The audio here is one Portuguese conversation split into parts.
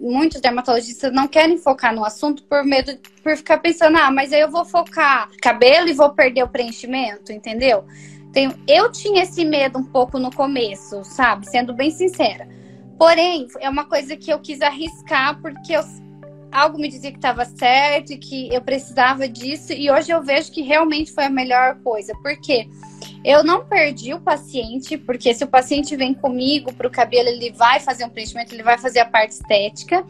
muitos dermatologistas não querem focar no assunto por medo, por ficar pensando, ah, mas aí eu vou focar cabelo e vou perder o preenchimento, entendeu? Tenho, eu tinha esse medo um pouco no começo, sabe? Sendo bem sincera. Porém, é uma coisa que eu quis arriscar porque eu, algo me dizia que estava certo e que eu precisava disso. E hoje eu vejo que realmente foi a melhor coisa. Por quê? Eu não perdi o paciente, porque se o paciente vem comigo para o cabelo, ele vai fazer um preenchimento, ele vai fazer a parte estética.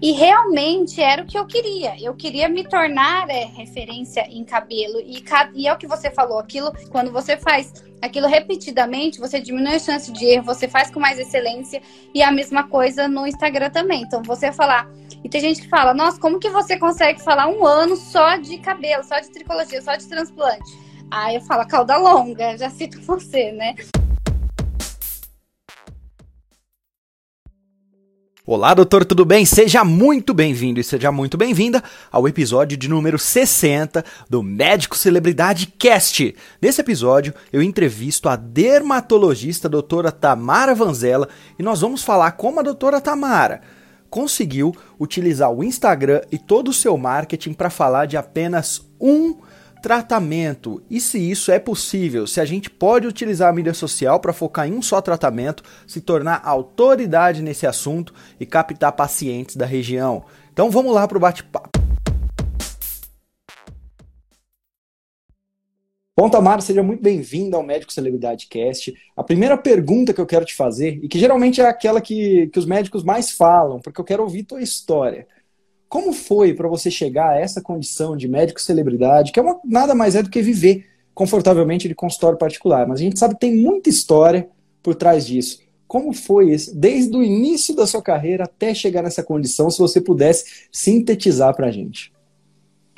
E realmente era o que eu queria. Eu queria me tornar é, referência em cabelo. E, e é o que você falou, aquilo, quando você faz aquilo repetidamente, você diminui a chance de erro, você faz com mais excelência. E a mesma coisa no Instagram também. Então, você falar. E tem gente que fala, nossa, como que você consegue falar um ano só de cabelo, só de tricologia, só de transplante? Aí eu falo, cauda longa, já cito você, né? Olá, doutor, tudo bem? Seja muito bem-vindo e seja muito bem-vinda ao episódio de número 60 do Médico Celebridade Cast. Nesse episódio, eu entrevisto a dermatologista doutora Tamara Vanzella e nós vamos falar como a doutora Tamara conseguiu utilizar o Instagram e todo o seu marketing para falar de apenas um tratamento e se isso é possível, se a gente pode utilizar a mídia social para focar em um só tratamento, se tornar autoridade nesse assunto e captar pacientes da região. Então vamos lá para o bate-papo. Bom, Tamara, seja muito bem-vinda ao Médico Celebridade Cast. A primeira pergunta que eu quero te fazer, e que geralmente é aquela que, que os médicos mais falam, porque eu quero ouvir tua história. Como foi para você chegar a essa condição de médico celebridade, que é uma, nada mais é do que viver confortavelmente de consultório particular? Mas a gente sabe que tem muita história por trás disso. Como foi isso, desde o início da sua carreira até chegar nessa condição, se você pudesse sintetizar para a gente?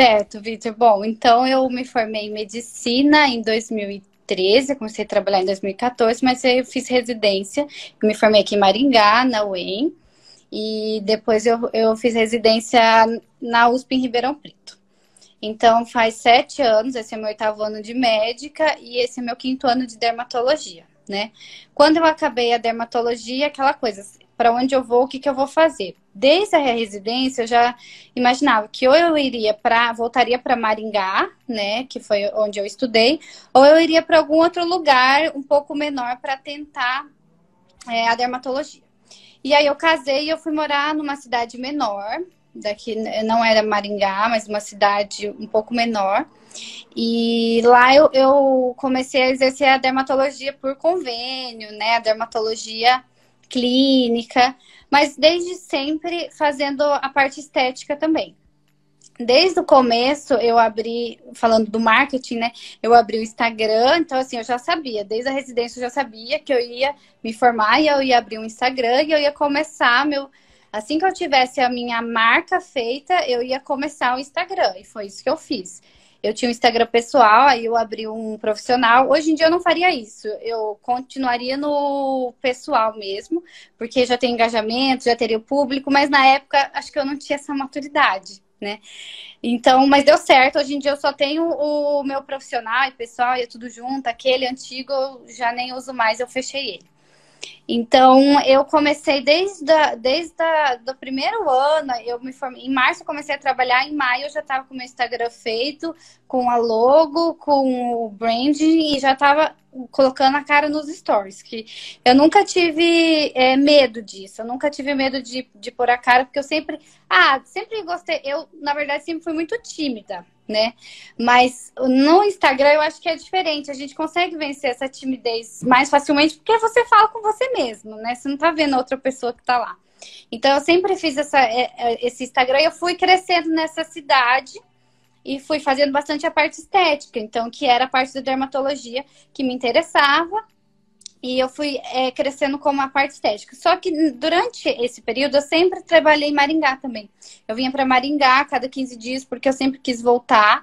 Certo, Vitor. Bom, então eu me formei em medicina em 2013, comecei a trabalhar em 2014, mas eu fiz residência, me formei aqui em Maringá, na UEM, e depois eu, eu fiz residência na USP em Ribeirão Preto. Então, faz sete anos, esse é meu oitavo ano de médica e esse é meu quinto ano de dermatologia, né? Quando eu acabei a dermatologia, aquela coisa, para onde eu vou, o que, que eu vou fazer? Desde a residência, eu já imaginava que ou eu iria para, voltaria para Maringá, né, que foi onde eu estudei, ou eu iria para algum outro lugar um pouco menor para tentar é, a dermatologia. E aí eu casei e eu fui morar numa cidade menor, daqui não era Maringá, mas uma cidade um pouco menor. E lá eu, eu comecei a exercer a dermatologia por convênio, né? A dermatologia clínica, mas desde sempre fazendo a parte estética também desde o começo eu abri, falando do marketing, né? Eu abri o Instagram, então assim, eu já sabia, desde a residência eu já sabia que eu ia me formar e eu ia abrir um Instagram e eu ia começar meu. Assim que eu tivesse a minha marca feita, eu ia começar o Instagram. E foi isso que eu fiz. Eu tinha um Instagram pessoal, aí eu abri um profissional. Hoje em dia eu não faria isso. Eu continuaria no pessoal mesmo, porque já tem engajamento, já teria o público, mas na época acho que eu não tinha essa maturidade né? Então, mas deu certo. Hoje em dia eu só tenho o meu profissional e pessoal e é tudo junto. Aquele antigo eu já nem uso mais, eu fechei ele. Então, eu comecei desde, desde o primeiro ano, eu me formei. Em março eu comecei a trabalhar, em maio eu já estava com o meu Instagram feito, com a logo, com o branding, e já estava colocando a cara nos stories. Que eu nunca tive é, medo disso, eu nunca tive medo de, de pôr a cara, porque eu sempre. Ah, sempre gostei. Eu, na verdade, sempre fui muito tímida né? Mas no Instagram eu acho que é diferente. A gente consegue vencer essa timidez mais facilmente porque você fala com você mesmo, né? Você não tá vendo outra pessoa que tá lá. Então eu sempre fiz essa, é, é, esse Instagram e eu fui crescendo nessa cidade e fui fazendo bastante a parte estética, então que era a parte da dermatologia que me interessava e eu fui é, crescendo como a parte estética. Só que durante esse período eu sempre trabalhei em Maringá também. Eu vinha para Maringá a cada 15 dias porque eu sempre quis voltar.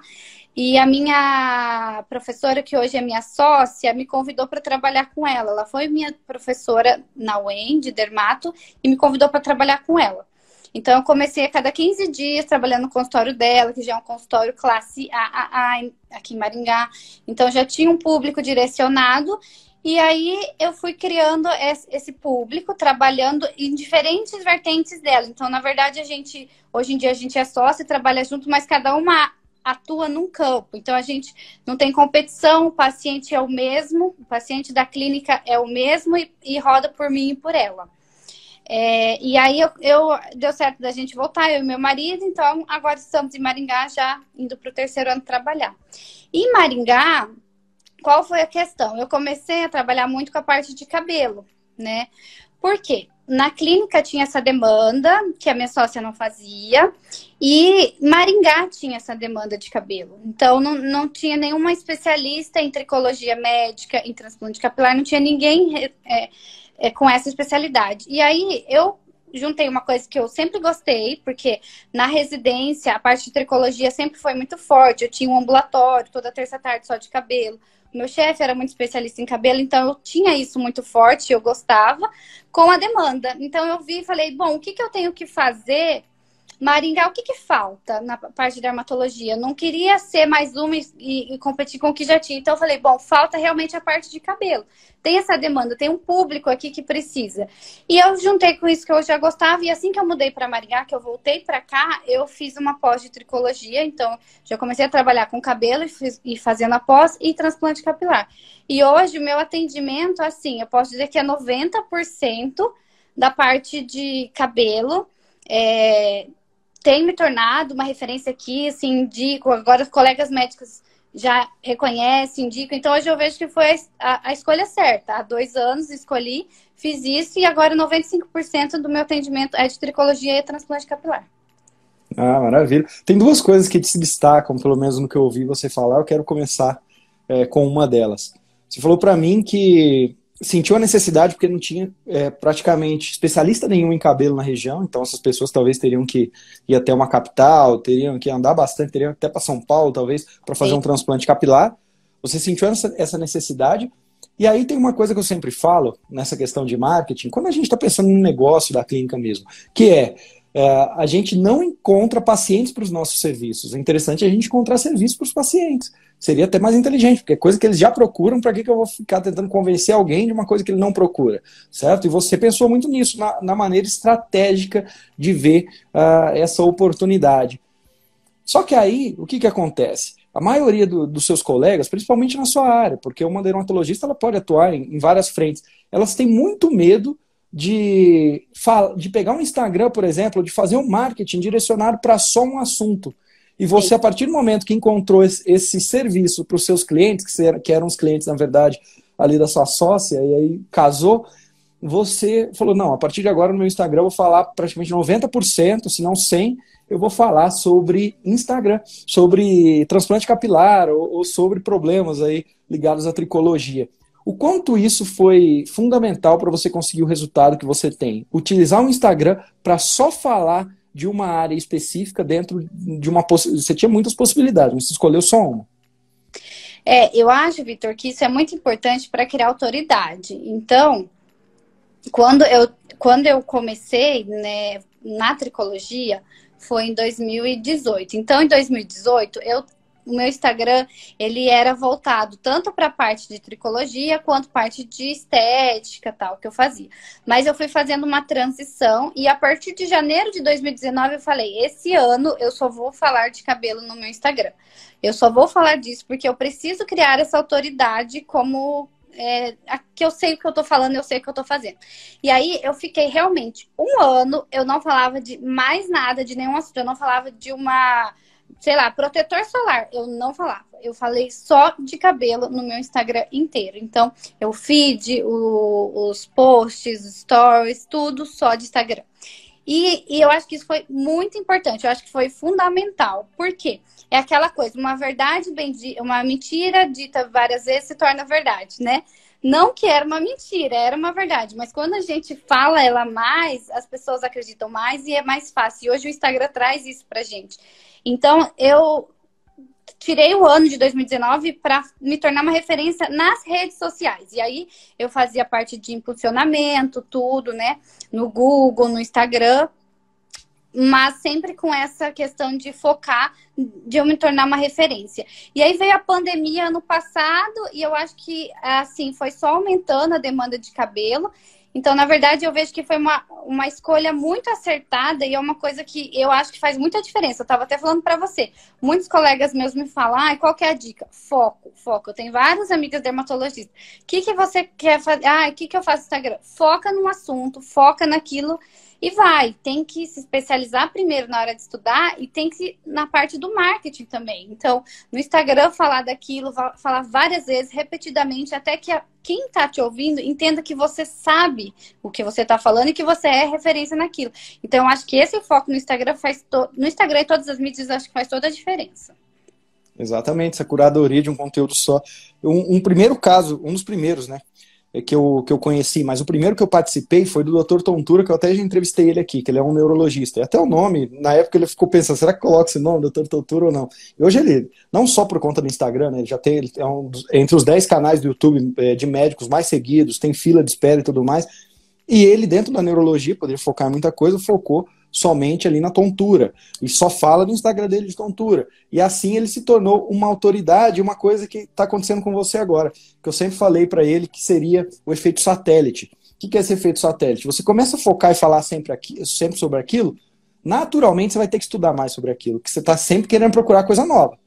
E a minha professora, que hoje é minha sócia, me convidou para trabalhar com ela. Ela foi minha professora na UEM de dermato e me convidou para trabalhar com ela. Então, eu comecei a cada 15 dias trabalhando no consultório dela, que já é um consultório classe AAA aqui em Maringá. Então, já tinha um público direcionado E aí eu fui criando esse público, trabalhando em diferentes vertentes dela. Então, na verdade, a gente, hoje em dia, a gente é sócio e trabalha junto, mas cada uma atua num campo. Então, a gente não tem competição, o paciente é o mesmo, o paciente da clínica é o mesmo e, e roda por mim e por ela. É, e aí eu, eu, deu certo da gente voltar, eu e meu marido, então agora estamos em Maringá já indo para o terceiro ano trabalhar. Em Maringá, qual foi a questão? Eu comecei a trabalhar muito com a parte de cabelo, né? Por quê? Na clínica tinha essa demanda que a minha sócia não fazia e Maringá tinha essa demanda de cabelo. Então não, não tinha nenhuma especialista em tricologia médica, em transplante capilar, não tinha ninguém é, é, com essa especialidade. E aí eu juntei uma coisa que eu sempre gostei, porque na residência a parte de tricologia sempre foi muito forte. Eu tinha um ambulatório toda terça-tarde só de cabelo. Meu chefe era muito especialista em cabelo, então eu tinha isso muito forte, eu gostava, com a demanda. Então eu vi e falei, bom, o que, que eu tenho que fazer Maringá, o que, que falta na parte de dermatologia? Não queria ser mais uma e, e, competir com o que já tinha. Então eu falei, bom, falta realmente a parte de cabelo. Tem essa demanda, tem um público aqui que precisa. E eu juntei com isso que eu já gostava e assim que eu mudei para Maringá, que eu voltei para cá, eu fiz uma pós de tricologia. Então já comecei a trabalhar com cabelo e, fiz, e fazendo a pós e transplante capilar. E hoje o meu atendimento, assim, eu posso dizer que é 90% da parte de cabelo. É, tem me tornado uma referência aqui, assim, indico, agora os colegas médicos já reconhecem, indicam. Então, hoje eu vejo que foi a, a escolha certa. Há dois anos escolhi, fiz isso e agora 95% do meu atendimento é de tricologia e transplante capilar. Ah, maravilha. Tem duas coisas que se destacam, pelo menos no que eu ouvi você falar. Eu quero começar é, com uma delas. Você falou para mim que sentiu a necessidade porque não tinha é, praticamente especialista nenhum em cabelo na região, então essas pessoas talvez teriam que ir até uma capital, teriam que andar bastante, teriam até para São Paulo, talvez, para fazer Sim. um transplante capilar. Você sentiu essa, essa necessidade. E aí tem uma coisa que eu sempre falo nessa questão de marketing, quando a gente está pensando no negócio da clínica mesmo, que é é, a gente não encontra pacientes para os nossos serviços. É interessante a gente encontrar serviços para os pacientes. Seria até mais inteligente, porque é coisa que eles já procuram, para que, que eu vou ficar tentando convencer alguém de uma coisa que ele não procura, certo? E você pensou muito nisso, na, na maneira estratégica de ver uh, essa oportunidade. Só que aí, o que, que acontece? A maioria do, dos seus colegas, principalmente na sua área, porque uma dermatologista ela pode atuar em, em várias frentes, elas têm muito medo de, de pegar um Instagram, por exemplo, de fazer um marketing direcionado para só um assunto. E você, Sim. a partir do momento que encontrou esse, esse serviço para os seus clientes, que, eram os clientes, na verdade, ali da sua sócia, e aí casou, você falou: não, a partir de agora no meu Instagram eu vou falar praticamente 90%, se não 100%, eu vou falar sobre Instagram, sobre transplante capilar ou, ou sobre problemas aí ligados à tricologia. O quanto isso foi fundamental para você conseguir o resultado que você tem? Utilizar o Instagram para só falar de uma área específica dentro de uma você tinha muitas possibilidades, mas você escolheu só uma. É, eu acho, Vitor, que isso é muito importante para criar autoridade. Então, quando eu, quando eu comecei né, na tricologia, foi em 2018. Então, em 2018, eu o meu Instagram ele era voltado tanto para a parte de tricologia quanto parte de estética tal que eu fazia. Mas eu fui fazendo uma transição e a partir de janeiro de 2019 eu falei: esse ano eu só vou falar de cabelo no meu Instagram. Eu só vou falar disso porque eu preciso criar essa autoridade como é, que eu sei o que eu tô falando, eu sei o que eu tô fazendo. E aí eu fiquei realmente um ano, eu não falava de mais nada, de nenhum assunto, eu não falava de uma sei lá, protetor solar, eu não falava. Eu falei só de cabelo no meu Instagram inteiro. Então, eu feed, o, os posts, os stories, tudo só de Instagram. E, e, eu acho que isso foi muito importante, eu acho que foi fundamental. Por quê? É aquela coisa, uma verdade bem uma mentira dita várias vezes se torna verdade, né? Não que era uma mentira, era uma verdade, mas quando a gente fala ela mais, as pessoas acreditam mais e é mais fácil. E hoje o Instagram traz isso pra gente. Então, eu tirei o ano de 2019 para me tornar uma referência nas redes sociais. E aí eu fazia parte de impulsionamento, tudo, né? No Google, no Instagram. Mas sempre com essa questão de focar, de eu me tornar uma referência. E aí veio a pandemia ano passado e eu acho que assim foi só aumentando a demanda de cabelo. Então, na verdade, eu vejo que foi uma, uma escolha muito acertada e é uma coisa que eu acho que faz muita diferença. Eu estava até falando para você. Muitos colegas meus me falam, ah, qual que é a dica? Foco, foco. Eu tenho várias amigas dermatologistas. O que, que você quer fazer? Ah, o que, que eu faço no Instagram? Foca num assunto, foca naquilo e vai, tem que se especializar primeiro na hora de estudar e tem que na parte do marketing também. Então, no Instagram falar daquilo, falar várias vezes, repetidamente, até que a, quem está te ouvindo entenda que você sabe o que você está falando e que você é referência naquilo. Então, acho que esse foco no Instagram faz to... no Instagram e todas as mídias acho que faz toda a diferença. Exatamente, essa curadoria de um conteúdo só. Um, um primeiro caso, um dos primeiros, né? É que eu, que eu conheci, mas o primeiro que eu participei foi do Dr. Tontura, que eu até já entrevistei ele aqui, que ele é um neurologista. E até o nome, na época ele ficou pensando, será que coloca esse nome, Dr. Tontura ou não? E hoje ele, não só por conta do Instagram, né, ele já tem, ele é um dos, entre os 10 canais do YouTube é, de médicos mais seguidos, tem fila de espera e tudo mais. E ele, dentro da neurologia, poderia focar em muita coisa, focou somente ali na tontura e só fala no Instagram dele de tontura. E assim ele se tornou uma autoridade, uma coisa que está acontecendo com você agora, que eu sempre falei para ele que seria o efeito satélite. O que é esse efeito satélite? Você começa a focar e falar sempre, aqui, sempre sobre aquilo, naturalmente você vai ter que estudar mais sobre aquilo, que você está sempre querendo procurar coisa nova.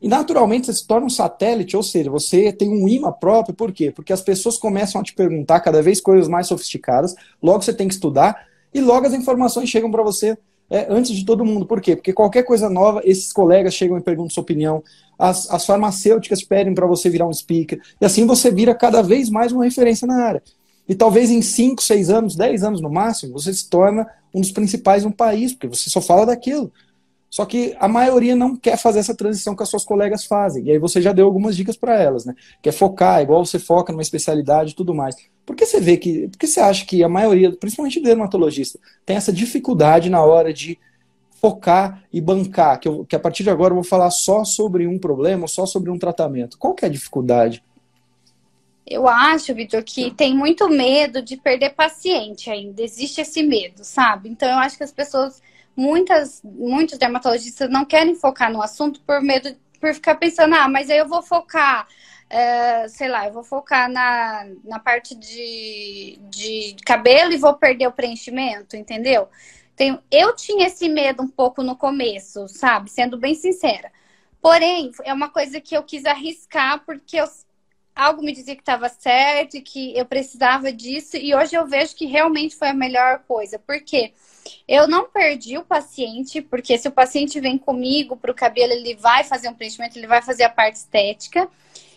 E naturalmente você se torna um satélite, ou seja, você tem um imã próprio, por quê? Porque as pessoas começam a te perguntar cada vez coisas mais sofisticadas, logo você tem que estudar, e logo as informações chegam para você é, antes de todo mundo. Por quê? Porque qualquer coisa nova, esses colegas chegam e perguntam sua opinião, as, as farmacêuticas pedem para você virar um speaker, e assim você vira cada vez mais uma referência na área. E talvez em 5, 6 anos, 10 anos no máximo, você se torna um dos principais no país, porque você só fala daquilo. Só que a maioria não quer fazer essa transição que as suas colegas fazem. E aí você já deu algumas dicas para elas, né? Quer focar, igual você foca numa especialidade e tudo mais. Por que você vê que. Por que você acha que a maioria, principalmente dermatologista, tem essa dificuldade na hora de focar e bancar? Que, eu, que a partir de agora eu vou falar só sobre um problema, só sobre um tratamento. Qual que é a dificuldade? Eu acho, Vitor, que tem muito medo de perder paciente ainda. Existe esse medo, sabe? Então eu acho que as pessoas muitas, muitos dermatologistas não querem focar no assunto por medo, por ficar pensando, ah, mas aí eu vou focar, é, sei lá, eu vou focar na, na parte de, de cabelo e vou perder o preenchimento, entendeu? Tem, eu tinha esse medo um pouco no começo, sabe? Sendo bem sincera. Porém, é uma coisa que eu quis arriscar porque eu, algo me dizia que estava certo que eu precisava disso. E hoje eu vejo que realmente foi a melhor coisa. Por quê? Porque eu não perdi o paciente, porque se o paciente vem comigo para o cabelo, ele vai fazer um preenchimento, ele vai fazer a parte estética.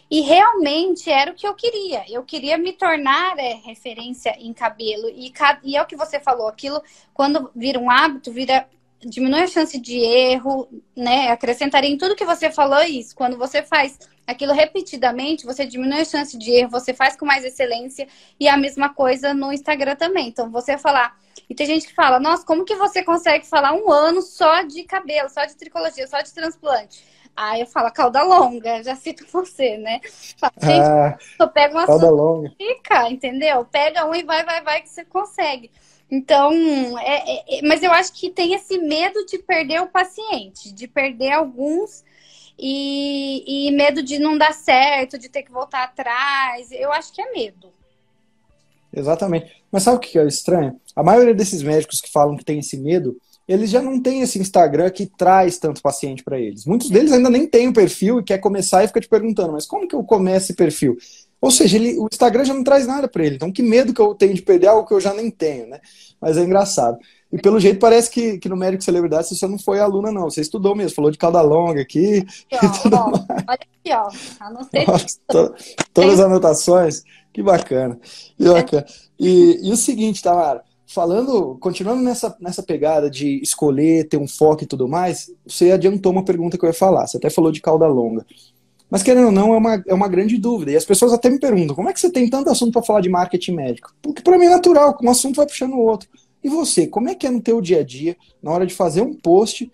E realmente era o que eu queria. Eu queria me tornar é, referência em cabelo. E, e é o que você falou, aquilo, quando vira um hábito, vira diminui a chance de erro, né? Acrescentaria em tudo que você falou isso. Quando você faz aquilo repetidamente, você diminui a chance de erro, você faz com mais excelência. E a mesma coisa no Instagram também. Então, você falar. E tem gente que fala, nossa, como que você consegue falar um ano só de cabelo, só de tricologia, só de transplante? Aí eu falo, cauda longa, já cito você, né? Falo, gente, ah, eu pego uma cauda longa. fica, entendeu? Pega um e vai, vai, vai que você consegue. Então, é, é, é, mas eu acho que tem esse medo de perder o paciente, de perder alguns e, e medo de não dar certo, de ter que voltar atrás. Eu acho que é medo. Exatamente. Mas sabe o que é estranho? A maioria desses médicos que falam que tem esse medo, eles já não têm esse Instagram que traz tanto paciente para eles. Muitos deles ainda nem têm o perfil e quer começar e fica te perguntando, mas como que eu começo esse perfil? Ou seja, ele, o Instagram já não traz nada para ele. Então, que medo que eu tenho de perder algo que eu já nem tenho, né? Mas é engraçado. E pelo jeito parece que, que no Médico Celebridade você não foi aluna, não. Você estudou mesmo, falou de cauda longa aqui. Aqui, ó, ó, olha aqui, ó. Anotei Nossa, to, todas as anotações. Que bacana. Que bacana. E, e o seguinte, Tamara, falando, continuando nessa, nessa pegada de escolher, ter um foco e tudo mais, você adiantou uma pergunta que eu ia falar. Você até falou de cauda longa. Mas querendo ou não, é uma, é uma grande dúvida. E as pessoas até me perguntam: como é que você tem tanto assunto para falar de marketing médico? Porque para mim é natural, um assunto vai puxando o outro. E você, como é que é no teu dia a dia, na hora de fazer um post,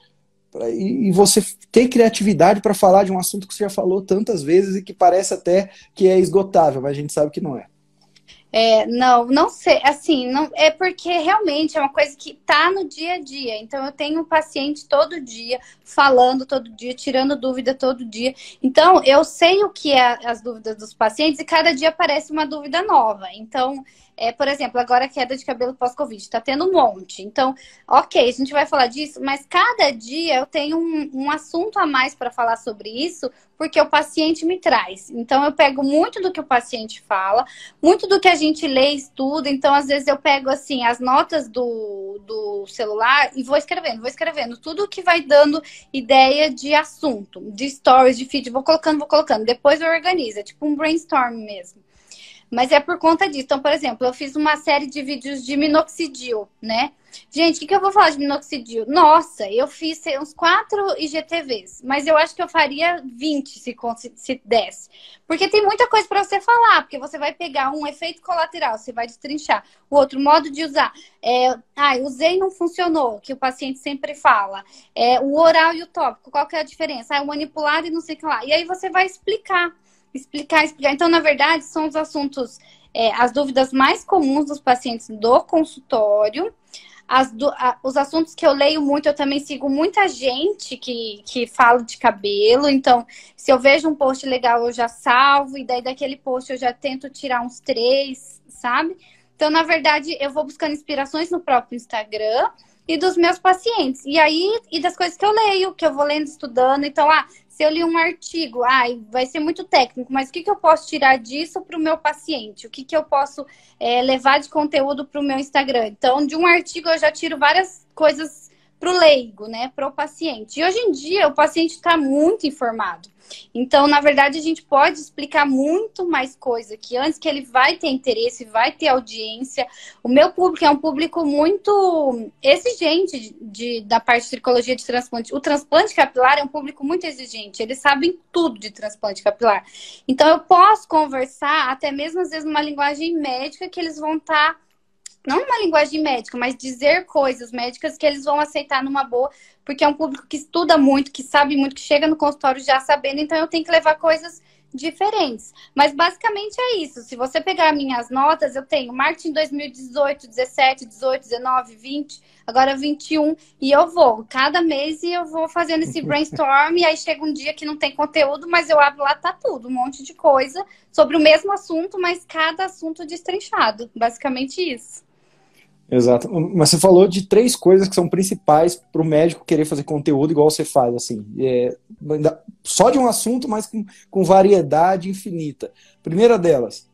pra, e, e, você ter criatividade para falar de um assunto que você já falou tantas vezes e que parece até que é esgotável, mas a gente sabe que não é. É, não, não sei, assim, não é porque realmente é uma coisa que tá no dia a dia. Então eu tenho um paciente todo dia, falando todo dia, tirando dúvida todo dia. Então eu sei o que é as dúvidas dos pacientes e cada dia aparece uma dúvida nova. Então é, por exemplo, agora a queda de cabelo pós-Covid, tá tendo um monte. Então, ok, a gente vai falar disso, mas cada dia eu tenho um, um assunto a mais para falar sobre isso, porque o paciente me traz. Então, eu pego muito do que o paciente fala, muito do que a gente lê estuda. Então, às vezes, eu pego, assim, as notas do, do celular e vou escrevendo, vou escrevendo tudo que vai dando ideia de assunto, de stories, de feed, vou colocando, vou colocando. Depois eu organizo, é tipo um brainstorm mesmo. Mas é por conta disso. Então, por exemplo, eu fiz uma série de vídeos de minoxidil, né? Gente, o que, que eu vou falar de minoxidil? Nossa, eu fiz uns quatro IGTVs, mas eu acho que eu faria 20 se, se desse. Porque tem muita coisa para você falar, porque você vai pegar um efeito colateral, você vai destrinchar. O outro modo de usar. É, ah, usei e não funcionou, que o paciente sempre fala. É, o oral e o tópico, qual que é a diferença? Ah, o manipulado e não sei o que lá. E aí você vai explicar explicar, explicar. Então, na verdade, são os assuntos, é, as dúvidas mais comuns dos pacientes do consultório. Do, a, os assuntos que eu leio muito, eu também sigo muita gente que, que fala de cabelo. Então, se eu vejo um post legal, eu já salvo, e daí daquele post eu já tento tirar uns três, sabe? Então, na verdade, eu vou buscando inspirações no próprio Instagram e dos meus pacientes. E aí, e das coisas que eu leio, que eu vou lendo, estudando. Então, ah, se eu li um artigo, ai, vai ser muito técnico, mas o que, que eu posso tirar disso para o meu paciente? O que, que eu posso é, levar de conteúdo para o meu Instagram? Então, de um artigo eu já tiro várias coisas para o leigo, né, para o paciente. E hoje em dia o paciente está muito informado. Então, na verdade, a gente pode explicar muito mais coisa que antes que ele vai ter interesse, vai ter audiência. O meu público é um público muito exigente de, de, da parte de tricologia de transplante. O transplante capilar é um público muito exigente. Eles sabem tudo de transplante capilar. Então, eu posso conversar até mesmo às vezes numa linguagem médica que eles vão estar tá não uma linguagem médica, mas dizer coisas médicas que eles vão aceitar numa boa, porque é um público que estuda muito, que sabe muito, que chega no consultório já sabendo, então eu tenho que levar coisas diferentes. Mas basicamente é isso. Se você pegar minhas notas, eu tenho marketing 2018, 17, 18, 19, 20, agora 21, e eu vou cada mês e eu vou fazendo esse brainstorm, e aí chega um dia que não tem conteúdo, mas eu abro lá, tá tudo, um monte de coisa sobre o mesmo assunto, mas cada assunto destrinchado. Basicamente isso. Exato. Mas você falou de três coisas que são principais para o médico querer fazer conteúdo igual você faz, assim. É, só de um assunto, mas com, com variedade infinita. Primeira delas,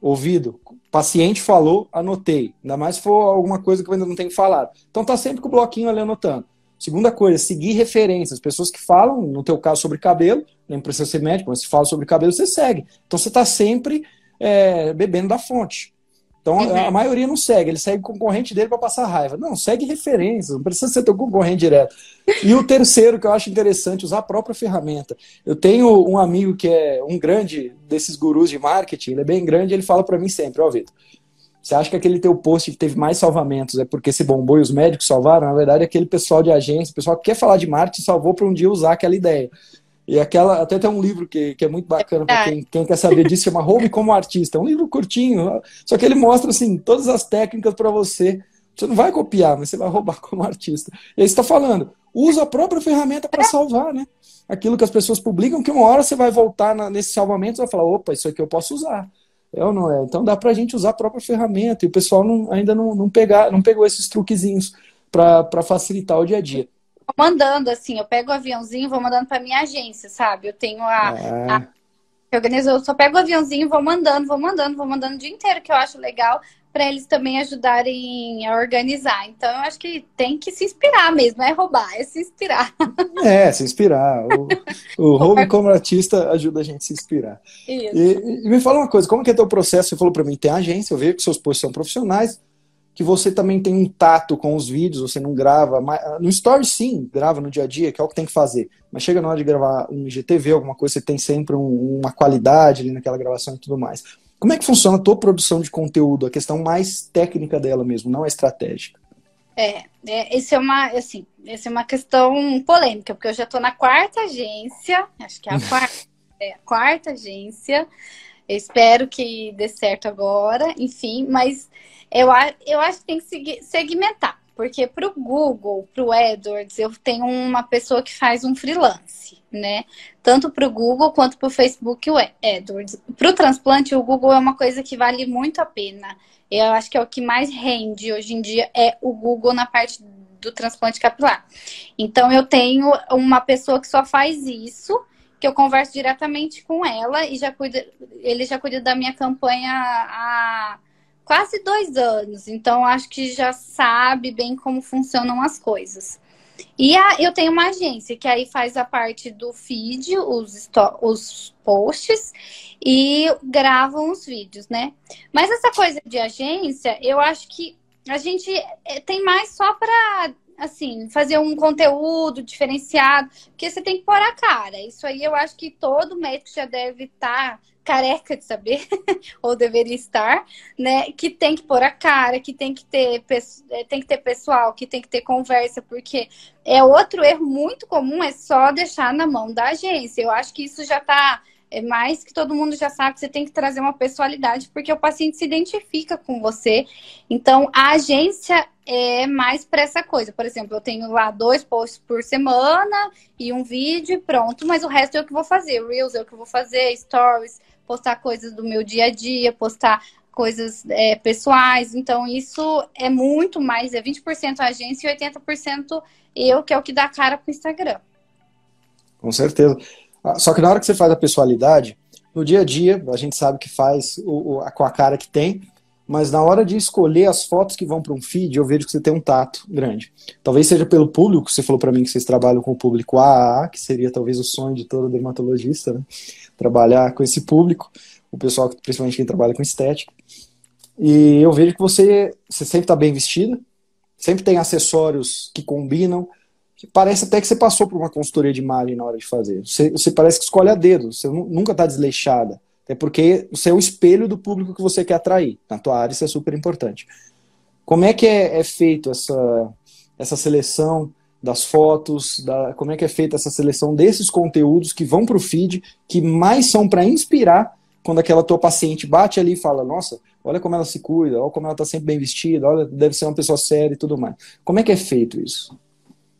ouvido. Paciente falou, anotei. Ainda mais se for alguma coisa que eu ainda não tenho falado. Então tá sempre com o bloquinho ali anotando. Segunda coisa, seguir referências. Pessoas que falam, no teu caso, sobre cabelo, nem precisa ser médico, mas se fala sobre cabelo, você segue. Então você está sempre é, bebendo da fonte. Então uhum. a maioria não segue, ele segue o concorrente dele para passar raiva. Não, segue referências, não precisa ser teu concorrente direto. E o terceiro que eu acho interessante, usar a própria ferramenta. Eu tenho um amigo que é um grande desses gurus de marketing, ele é bem grande, ele fala para mim sempre, ó, oh, Vitor, você acha que aquele teu post que teve mais salvamentos é porque se bombou e os médicos salvaram? Na verdade, aquele pessoal de agência, o pessoal que quer falar de marketing, salvou para um dia usar aquela ideia. E aquela, até tem um livro que, que é muito bacana para quem, quem quer saber disso, chama Home como Artista. É um livro curtinho, só que ele mostra assim todas as técnicas para você. Você não vai copiar, mas você vai roubar como artista. E aí você está falando, usa a própria ferramenta para salvar, né? Aquilo que as pessoas publicam, que uma hora você vai voltar na, nesse salvamento e vai falar, opa, isso aqui eu posso usar. É ou não é? Então dá para a gente usar a própria ferramenta. E o pessoal não, ainda não, não, pegar, não pegou esses truquezinhos para facilitar o dia a dia mandando, assim, eu pego o aviãozinho e vou mandando para minha agência, sabe? Eu tenho a, é. a eu só pego o aviãozinho, vou mandando, vou mandando, vou mandando o dia inteiro, que eu acho legal, para eles também ajudarem a organizar. Então, eu acho que tem que se inspirar mesmo, não é roubar, é se inspirar. É, se inspirar. O, o home como artista ajuda a gente a se inspirar. Isso. E, e me fala uma coisa, como que é teu processo? Você falou para mim, tem agência, eu vejo que seus postos são profissionais, que você também tem um tato com os vídeos, você não grava. No Story, sim, grava no dia a dia, que é o que tem que fazer. Mas chega na hora de gravar um IGTV, alguma coisa, você tem sempre um, uma qualidade ali naquela gravação e tudo mais. Como é que funciona a tua produção de conteúdo? A questão mais técnica dela mesmo, não a estratégica. É, é esse é uma, assim, essa é uma questão polêmica, porque eu já estou na quarta agência, acho que é a quarta, é, a quarta agência. Eu espero que dê certo agora, enfim, mas eu, eu acho que tem que segmentar. Porque para o Google, para o AdWords, eu tenho uma pessoa que faz um freelance, né? Tanto para o Google quanto para o Facebook o AdWords. Para o transplante, o Google é uma coisa que vale muito a pena. Eu acho que é o que mais rende hoje em dia é o Google na parte do transplante capilar. Então eu tenho uma pessoa que só faz isso, que eu converso diretamente com ela e já cuida, ele já cuida da minha campanha há quase dois anos, então acho que já sabe bem como funcionam as coisas. E a, eu tenho uma agência que aí faz a parte do feed, os, os posts e gravam os vídeos, né? Mas essa coisa de agência, eu acho que a gente eh, tem mais só para assim, fazer um conteúdo diferenciado, porque você tem que pôr a cara. Isso aí eu acho que todo médico já deve estar tá careca de saber, ou deveria estar, né? Que tem que pôr a cara, que tem que ter é, tem que ter pessoal, que tem que ter conversa, porque é outro erro muito comum, é só deixar na mão da agência. Eu acho que isso já está é mais que todo mundo já sabe você tem que trazer uma pessoalidade, porque o paciente se identifica com você. Então, a agência é mais para essa coisa. Por exemplo, eu tenho lá dois posts por semana e um vídeo pronto, mas o resto é o que vou fazer. Reels é o que vou fazer, stories, postar coisas do meu dia a dia, postar coisas é, pessoais. Então, isso é muito mais, é 20% agência e 80% eu, que é o que dá cara pro Instagram. Com certeza. Ah, só que na hora que você faz a pessoalidade, no dia a dia, a gente sabe que faz o, o, com a cara que tem, mas na hora de escolher as fotos que vão para um feed, eu vejo que você tem um tato grande. Talvez seja pelo público, você falou para mim que vocês trabalham com o público AAA, que seria talvez o sonho de todo dermatologista, né? Trabalhar com esse público, o pessoal, principalmente quem trabalha com estética. E eu vejo que você, você sempre está bem vestida, sempre tem acessórios que combinam, parece até que você passou por uma consultoria de imagem na hora de fazer. Você, você parece que escolhe a dedo, você nunca está desleixada. É porque você é o espelho do público que você quer atrair. Na tua área isso é super importante. Como é que é, é feito essa, essa seleção das fotos, da, como é que é feita essa seleção desses conteúdos que vão para o feed, que mais são para inspirar quando aquela tua paciente bate ali e fala, nossa, olha como ela se cuida, olha como ela está sempre bem vestida, olha, deve ser uma pessoa séria e tudo mais. Como é que é feito isso?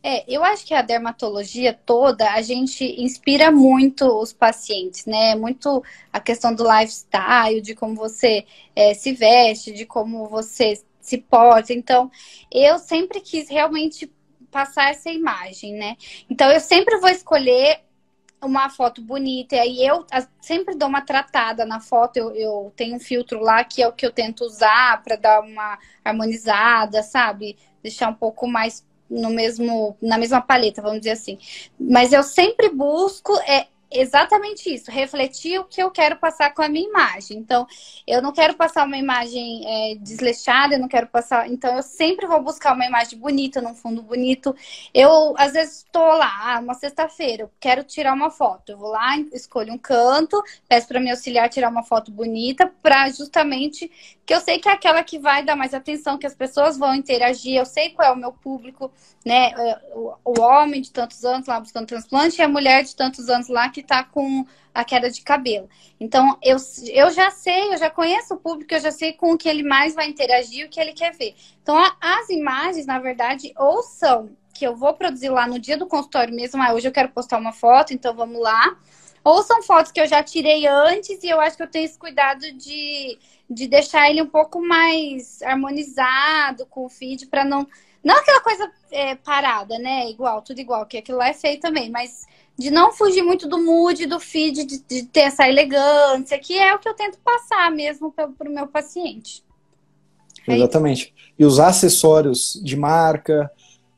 É, eu acho que a dermatologia toda, a gente inspira muito os pacientes, né? Muito a questão do lifestyle, de como você é, se veste, de como você se porta. Então, eu sempre quis realmente passar essa imagem, né? Então, eu sempre vou escolher uma foto bonita. E aí eu sempre dou uma tratada na foto. Eu, eu tenho um filtro lá que é o que eu tento usar para dar uma harmonizada, sabe? Deixar um pouco mais no mesmo, na mesma paleta, vamos dizer assim. Mas eu sempre busco é, exatamente isso, refletir o que eu quero passar com a minha imagem. Então, eu não quero passar uma imagem é, desleixada, eu não quero passar. Então, eu sempre vou buscar uma imagem bonita, num fundo bonito. Eu, às vezes, estou lá, uma sexta-feira, eu quero tirar uma foto. Eu vou lá, escolho um canto, peço para meu auxiliar tirar uma foto bonita, para justamente que eu sei que é aquela que vai dar mais atenção, que as pessoas vão interagir, eu sei qual é o meu público, né? É, o homem de tantos anos lá buscando transplante e a mulher de tantos anos lá que tá com a queda de cabelo. Então, eu, eu já sei, eu já conheço o público, eu já sei com o que ele mais vai interagir, o que ele quer ver. Então, a, as imagens, na verdade, ou são que eu vou produzir lá no dia do consultório mesmo, ah, hoje eu quero postar uma foto, então vamos lá. Ou são fotos que eu já tirei antes e eu acho que eu tenho esse cuidado de, de deixar ele um pouco mais harmonizado com o feed para não. Não aquela coisa é, parada, né? Igual, tudo igual, que aquilo lá é feio também, mas de não fugir muito do mood, do feed, de, de ter essa elegância, que é o que eu tento passar mesmo para o meu paciente. É Exatamente. E usar acessórios de marca,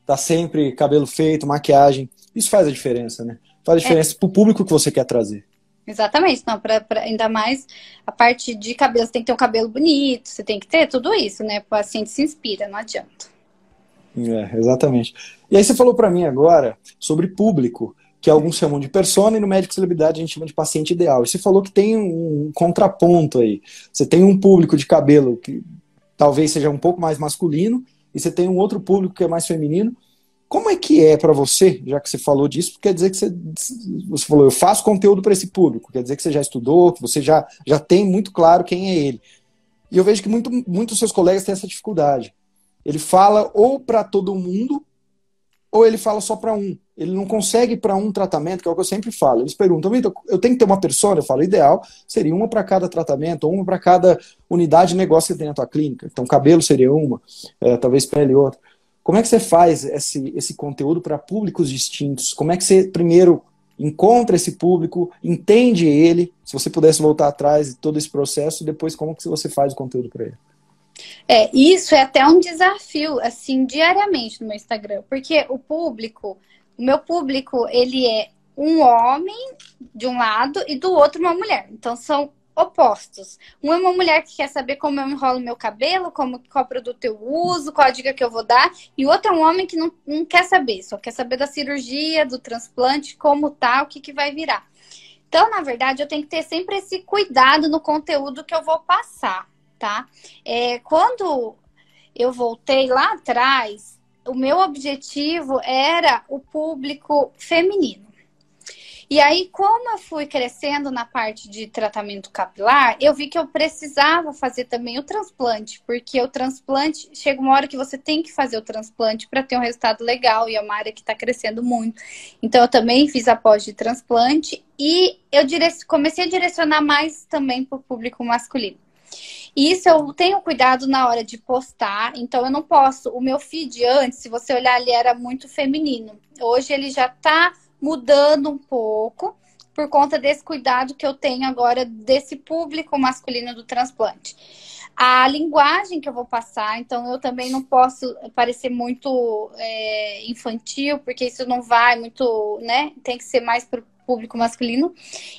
tá sempre cabelo feito, maquiagem, isso faz a diferença, né? Faz a diferença é. para o público que você quer trazer. Exatamente, não, pra, pra, ainda mais a parte de cabelo, você tem que ter um cabelo bonito, você tem que ter tudo isso, né? O paciente se inspira, não adianta. É, exatamente. E aí você falou para mim agora sobre público que alguns chamam de persona, e no médico celebridade a gente chama de paciente ideal. E você falou que tem um contraponto aí. Você tem um público de cabelo que talvez seja um pouco mais masculino, e você tem um outro público que é mais feminino. Como é que é para você, já que você falou disso, quer dizer que você, você falou, eu faço conteúdo para esse público, quer dizer que você já estudou, que você já, já tem muito claro quem é ele. E eu vejo que muito, muitos seus colegas têm essa dificuldade. Ele fala ou para todo mundo, ou ele fala só para um. Ele não consegue para um tratamento, que é o que eu sempre falo. Eles perguntam, Vitor, eu tenho que ter uma pessoa? Eu falo, ideal seria uma para cada tratamento, uma para cada unidade de negócio que tem na tua clínica. Então, cabelo seria uma, é, talvez pele outra. Como é que você faz esse, esse conteúdo para públicos distintos? Como é que você, primeiro, encontra esse público, entende ele, se você pudesse voltar atrás de todo esse processo, depois como que você faz o conteúdo para ele? É, isso é até um desafio, assim, diariamente no meu Instagram, porque o público, o meu público, ele é um homem de um lado e do outro uma mulher. Então são opostos. Um é uma mulher que quer saber como eu enrolo meu cabelo, como, qual produto eu uso, qual a dica que eu vou dar, e o outro é um homem que não, não quer saber, só quer saber da cirurgia, do transplante, como tá, o que, que vai virar. Então, na verdade, eu tenho que ter sempre esse cuidado no conteúdo que eu vou passar, tá? É, quando eu voltei lá atrás, o meu objetivo era o público feminino. E aí, como eu fui crescendo na parte de tratamento capilar, eu vi que eu precisava fazer também o transplante, porque o transplante chega uma hora que você tem que fazer o transplante para ter um resultado legal e é uma área que está crescendo muito. Então, eu também fiz a pós de transplante e eu comecei a direcionar mais também para o público masculino. Isso eu tenho cuidado na hora de postar, então eu não posso. O meu feed antes, se você olhar, ele era muito feminino. Hoje ele já está mudando um pouco por conta desse cuidado que eu tenho agora desse público masculino do transplante. A linguagem que eu vou passar, então eu também não posso parecer muito é, infantil, porque isso não vai muito, né? Tem que ser mais para o público masculino.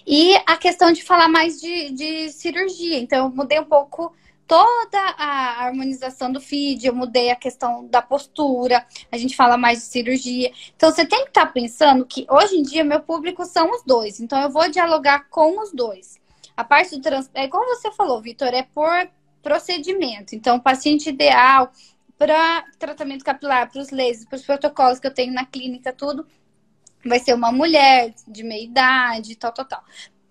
E a questão de falar mais de, de cirurgia. Então, eu mudei um pouco toda a harmonização do feed, eu mudei a questão da postura, a gente fala mais de cirurgia. Então você tem que estar tá pensando que hoje em dia meu público são os dois, então eu vou dialogar com os dois. A parte do trans, é igual você falou, Vitor, é por procedimento. Então, paciente ideal para tratamento capilar, para os lasers, para os protocolos que eu tenho na clínica, tudo, vai ser uma mulher de meia idade, tal, tal, tal.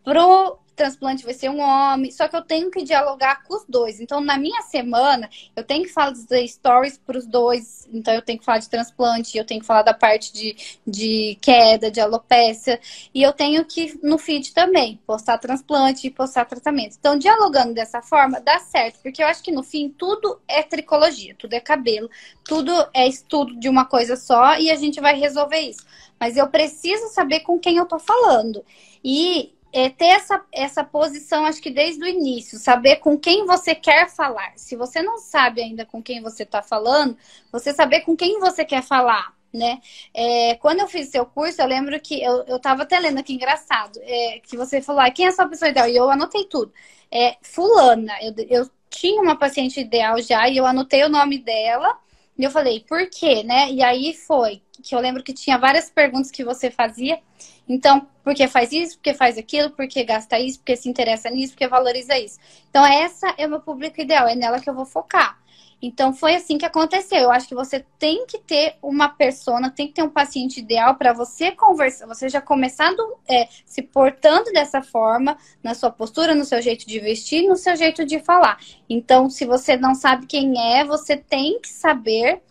Pro transplante vai ser um homem, só que eu tenho que dialogar com os dois. Então, na minha semana, eu tenho que fazer stories para os dois. Então, eu tenho que falar de transplante, eu tenho que falar da parte de, de queda, de alopecia, e eu tenho que, no feed também, postar transplante e postar tratamento. Então, dialogando dessa forma, dá certo, porque eu acho que no fim tudo é tricologia, tudo é cabelo, tudo é estudo de uma coisa só e a gente vai resolver isso. Mas eu preciso saber com quem eu tô falando. E é, ter essa, essa posição, acho que desde o início, saber com quem você quer falar. Se você não sabe ainda com quem você está falando, você saber com quem você quer falar, né? É, quando eu fiz seu curso, eu lembro que eu, eu tava até lendo aqui, engraçado, é, que você falou, ah, quem é a sua pessoa ideal? E eu anotei tudo. É, fulana, eu, eu tinha uma paciente ideal já, e eu anotei o nome dela, e eu falei, por quê, né? E aí foi que eu lembro que tinha várias perguntas que você fazia. Então, por que faz isso? Por que faz aquilo? Por que gasta isso? Por que se interessa nisso? Por que valoriza isso? Então, essa é o meu público ideal, é nela que eu vou focar. Então, foi assim que aconteceu. Eu acho que você tem que ter uma persona, tem que ter um paciente ideal para você conversar, você já começando é, se portando dessa forma, na sua postura, no seu jeito de vestir, no seu jeito de falar. Então, se você não sabe quem é, você tem que saber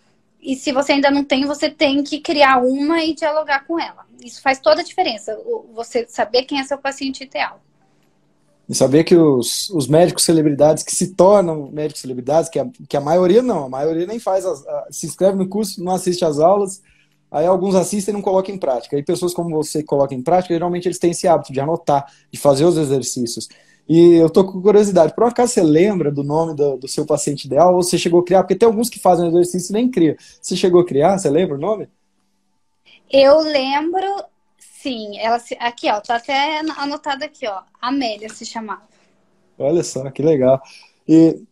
e se você ainda não tem, você tem que criar uma e dialogar com ela. Isso faz toda a diferença, você saber quem é seu paciente ideal. E saber que os, os médicos celebridades que se tornam médicos celebridades, que a, que a maioria não, a maioria nem faz, as, a, se inscreve no curso, não assiste às aulas, aí alguns assistem e não colocam em prática. E pessoas como você que colocam em prática, geralmente eles têm esse hábito de anotar, de fazer os exercícios. E eu tô com curiosidade, por acaso você lembra do nome do, do, seu paciente ideal ou você chegou a criar? Porque tem alguns que fazem exercício e nem cria. Você chegou a criar? Você lembra o nome? Eu lembro, sim. Ela se, aqui, ó, tá até anotado aqui, ó. Amélia se chamava. Olha só, que legal. E,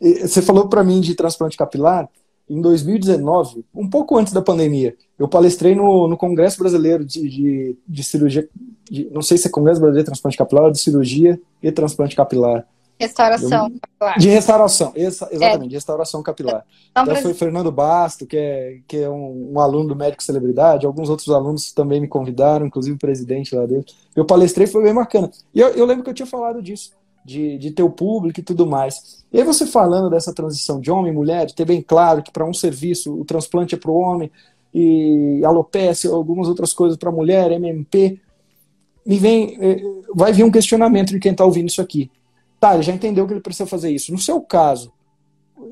e você falou para mim de transplante capilar em 2019, um pouco antes da pandemia, eu palestrei no, no Congresso Brasileiro de, de, de Cirurgia, de, não sei se é Congresso Brasileiro de Transplante Capilar ou de Cirurgia e Transplante Capilar. Restauração eu, capilar. De restauração, essa, exatamente, é. de restauração capilar. Então, Até foi Fernando Basto, que é, que é um, um, aluno do Médico Celebridade, alguns outros alunos também me convidaram, inclusive o presidente lá dele. Eu palestrei, foi bem bacana. E eu, eu lembro que eu tinha falado disso, de, de ter o público e tudo mais. E aí você falando dessa transição de homem e mulher, de ter bem claro que para um serviço o transplante é para o homem, e alopecia, algumas outras coisas para mulher, MMP, me vem, eh, vai vir um questionamento de quem está ouvindo isso aqui. Tá, ele já entendeu que ele precisa fazer isso. No seu caso,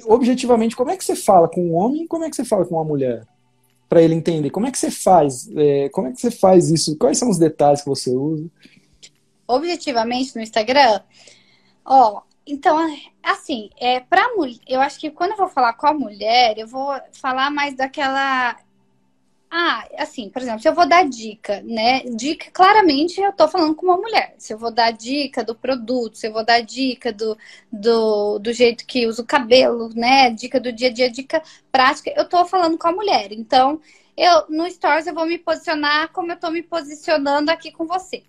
objetivamente, como é que você fala com um homem e como é que você fala com uma mulher? Para ele entender. Como é que você faz? É, como é que você faz isso? Quais são os detalhes que você usa? Objetivamente no Instagram, ó, então, assim, é para mulher, eu acho que quando eu vou falar com a mulher, eu vou falar mais daquela ah, assim, por exemplo, se eu vou dar dica, né? Dica, claramente eu tô falando com uma mulher. Se eu vou dar dica do produto, se eu vou dar dica do, do, do jeito que uso o cabelo, né? Dica do dia a dia, dica prática, eu tô falando com a mulher. Então, eu no Stories eu vou me posicionar como eu tô me posicionando aqui com você.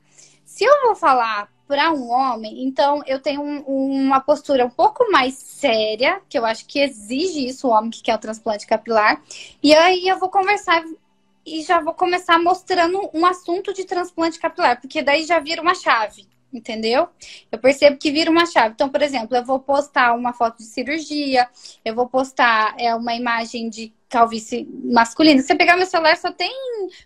Se eu vou falar para um homem, então eu tenho um, uma postura um pouco mais séria, que eu acho que exige isso, o homem que quer o transplante capilar. E aí eu vou conversar e já vou começar mostrando um assunto de transplante capilar, porque daí já vira uma chave, entendeu? Eu percebo que vira uma chave. Então, por exemplo, eu vou postar uma foto de cirurgia, eu vou postar é, uma imagem de calvície masculina. Se você pegar meu celular, só tem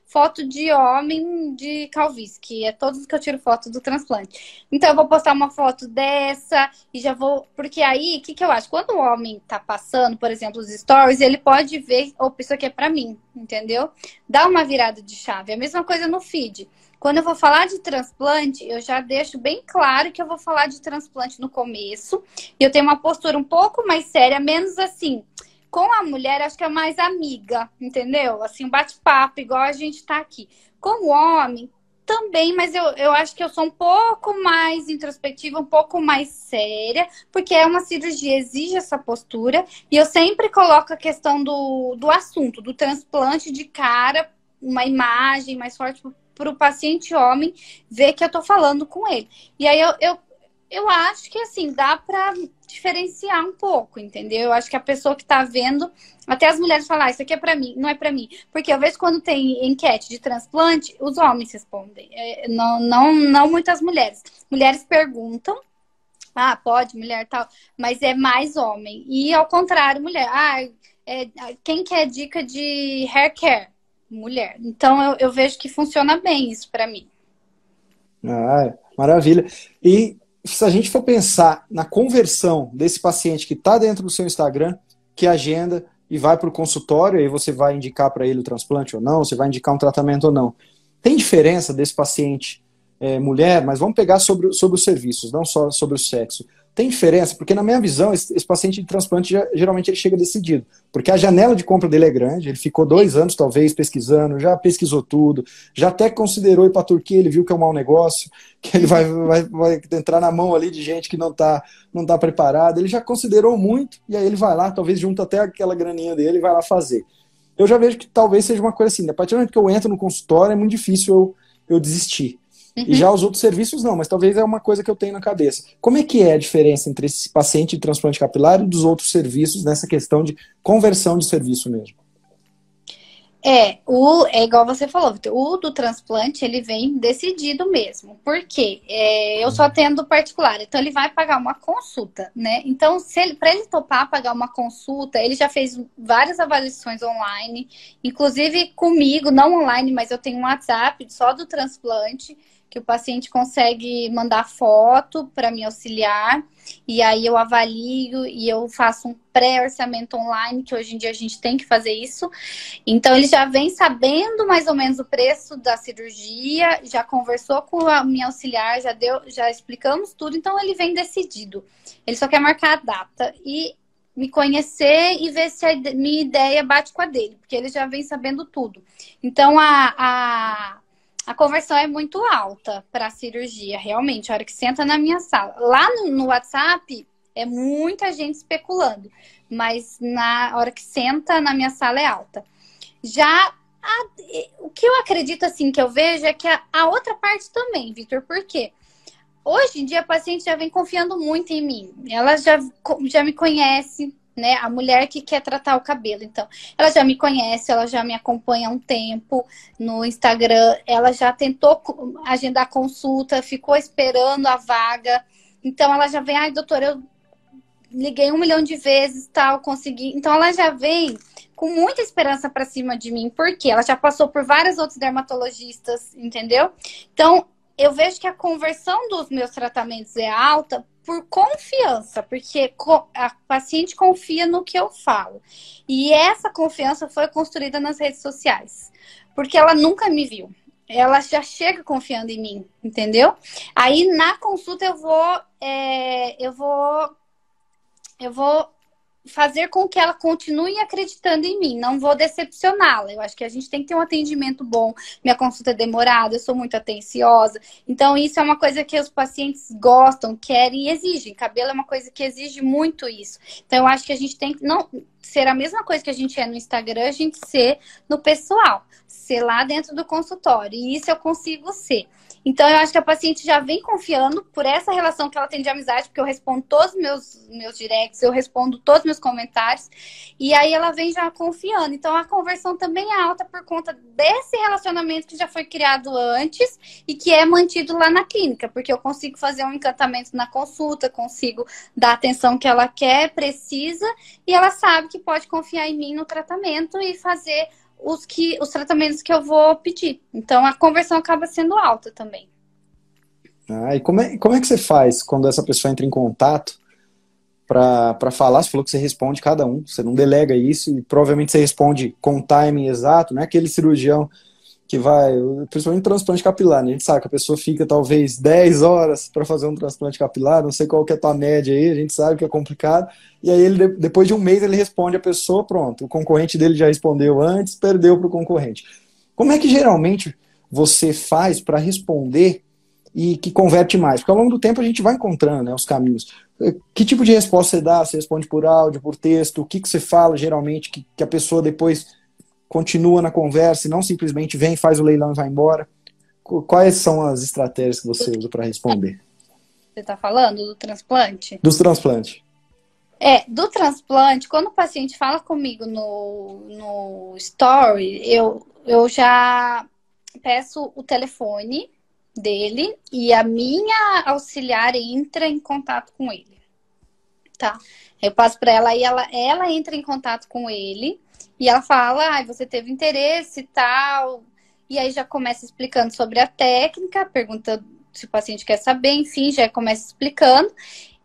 foto de homem de calvície, que é todos que eu tiro foto do transplante. Então, eu vou postar uma foto dessa e já vou. Porque aí, o que, que eu acho? Quando o homem tá passando, por exemplo, os stories, ele pode ver, opa, isso aqui é pra mim, entendeu? Dá uma virada de chave. A mesma coisa no feed. Quando eu vou falar de transplante, eu já deixo bem claro que eu vou falar de transplante no começo. E eu tenho uma postura um pouco mais séria, menos assim com a mulher, acho que é mais amiga, entendeu? Assim, bate-papo, igual a gente tá aqui. Com o homem, também, mas eu, eu acho que eu sou um pouco mais introspectiva, um pouco mais séria, porque é uma cirurgia, exige essa postura, e eu sempre coloco a questão do, do assunto, do transplante de cara, uma imagem mais forte para o paciente homem ver que eu tô falando com ele. E aí eu, eu eu acho que assim, dá para diferenciar um pouco, entendeu? Eu acho que a pessoa que tá vendo, até as mulheres falar, ah, isso aqui é para mim, não é para mim. Porque eu vejo quando tem enquete de transplante, os homens respondem, é, não, não, não muitas mulheres. Mulheres perguntam, ah, pode, mulher tal, mas é mais homem. E ao contrário, mulher, ah, é, quem quer dica de hair care? Mulher. Então eu, eu vejo que funciona bem isso para mim. Ah, maravilha. E se a gente for pensar na conversão desse paciente que está dentro do seu Instagram, que agenda e vai para o consultório, aí você vai indicar para ele o transplante ou não, você vai indicar um tratamento ou não. Tem diferença desse paciente é, mulher, mas vamos pegar sobre, sobre os serviços, não só sobre o sexo. Tem diferença? Porque, na minha visão, esse, esse paciente de transplante já, geralmente ele chega decidido. Porque a janela de compra dele é grande, ele ficou dois anos, talvez, pesquisando, já pesquisou tudo, já até considerou ir para a Turquia, ele viu que é um mau negócio, que ele vai, vai, vai entrar na mão ali de gente que não está não tá preparada. Ele já considerou muito, e aí ele vai lá, talvez junta até aquela graninha dele e vai lá fazer. Eu já vejo que talvez seja uma coisa assim, a partir do momento que eu entro no consultório, é muito difícil eu, eu desistir. Uhum. E já os outros serviços não, mas talvez é uma coisa que eu tenho na cabeça. Como é que é a diferença entre esse paciente de transplante capilar e dos outros serviços nessa questão de conversão de serviço mesmo? É, o, é igual você falou, o do transplante ele vem decidido mesmo. Por quê? É, eu só atendo particular, então ele vai pagar uma consulta, né? Então, se ele, para ele topar pagar uma consulta, ele já fez várias avaliações online, inclusive comigo, não online, mas eu tenho um WhatsApp só do transplante que o paciente consegue mandar foto para me auxiliar e aí eu avalio e eu faço um pré-orçamento online, que hoje em dia a gente tem que fazer isso. Então ele já vem sabendo mais ou menos o preço da cirurgia, já conversou com a minha auxiliar, já deu, já explicamos tudo, então ele vem decidido. Ele só quer marcar a data e me conhecer e ver se a minha ideia bate com a dele, porque ele já vem sabendo tudo. Então a, a a conversão é muito alta para a cirurgia, realmente. A hora que senta na minha sala. Lá no, no, WhatsApp, é muita gente especulando. Mas na hora que senta na minha sala é alta. Já a, o que eu acredito, assim, que eu vejo é que a, a outra parte também, Vitor, por quê? hoje em dia a paciente já vem confiando muito em mim. Ela já, já me conhece, né? A mulher que quer tratar o cabelo. Então, ela já me conhece, ela já me acompanha há um tempo no Instagram, ela já tentou agendar consulta, ficou esperando a vaga. Então, ela já vem, ai, doutora, eu liguei um milhão de vezes, tal, consegui. Então, ela já vem com muita esperança para cima de mim, porque ela já passou por vários outros dermatologistas, entendeu? Então, eu vejo que a conversão dos meus tratamentos é alta por confiança, porque a paciente confia no que eu falo. E essa confiança foi construída nas redes sociais, porque ela nunca me viu. Ela já chega confiando em mim, entendeu? Aí na consulta eu vou, é, eu vou, eu vou fazer com que ela continue acreditando em mim, não vou decepcioná-la. Eu acho que a gente tem que ter um atendimento bom. Minha consulta é demorada, eu sou muito atenciosa. Então, isso é uma coisa que os pacientes gostam, querem e exigem. Cabelo é uma coisa que exige muito isso. Então, eu acho que a gente tem que não ser a mesma coisa que a gente é no Instagram, a gente ser no pessoal, ser lá dentro do consultório. E isso eu consigo ser. Então, eu acho que a paciente já vem confiando por essa relação que ela tem de amizade, porque eu respondo todos os meus, meus directs, eu respondo todos os meus comentários, e aí ela vem já confiando. Então, a conversão também é alta por conta desse relacionamento que já foi criado antes e que é mantido lá na clínica, porque eu consigo fazer um encantamento na consulta, consigo dar a atenção que ela quer, precisa, e ela sabe que pode confiar em mim no tratamento e fazer os, que, os tratamentos que eu vou pedir. Então a conversão acaba sendo alta também. Ah, e como é, como é que você faz quando essa pessoa entra em contato para falar? Você falou que você responde cada um, você não delega isso e provavelmente você responde com o timing exato, não é aquele cirurgião que vai, principalmente transplante capilar, né? a gente sabe que a pessoa fica talvez 10 horas para fazer um transplante capilar, não sei qual que é a tua média aí, a gente sabe que é complicado, e aí ele, depois de um mês ele responde a pessoa, pronto, o concorrente dele já respondeu antes, perdeu para o concorrente. Como é que geralmente você faz para responder e que converte mais? Porque ao longo do tempo a gente vai encontrando né, os caminhos. Que tipo de resposta você dá? Você responde por áudio, por texto? O que, que você fala geralmente que, que a pessoa depois continua na conversa e não simplesmente vem, faz o leilão e vai embora? Quais são as estratégias que você usa para responder? Você está falando do transplante? Dos transplantes. É, do transplante, quando o paciente fala comigo no, no story, eu, eu já peço o telefone dele e a minha auxiliar entra em contato com ele. Tá? Eu passo para ela e ela, ela entra em contato com ele e ela fala, ah, você teve interesse e tal. E aí já começa explicando sobre a técnica, pergunta se o paciente quer saber, enfim, já começa explicando.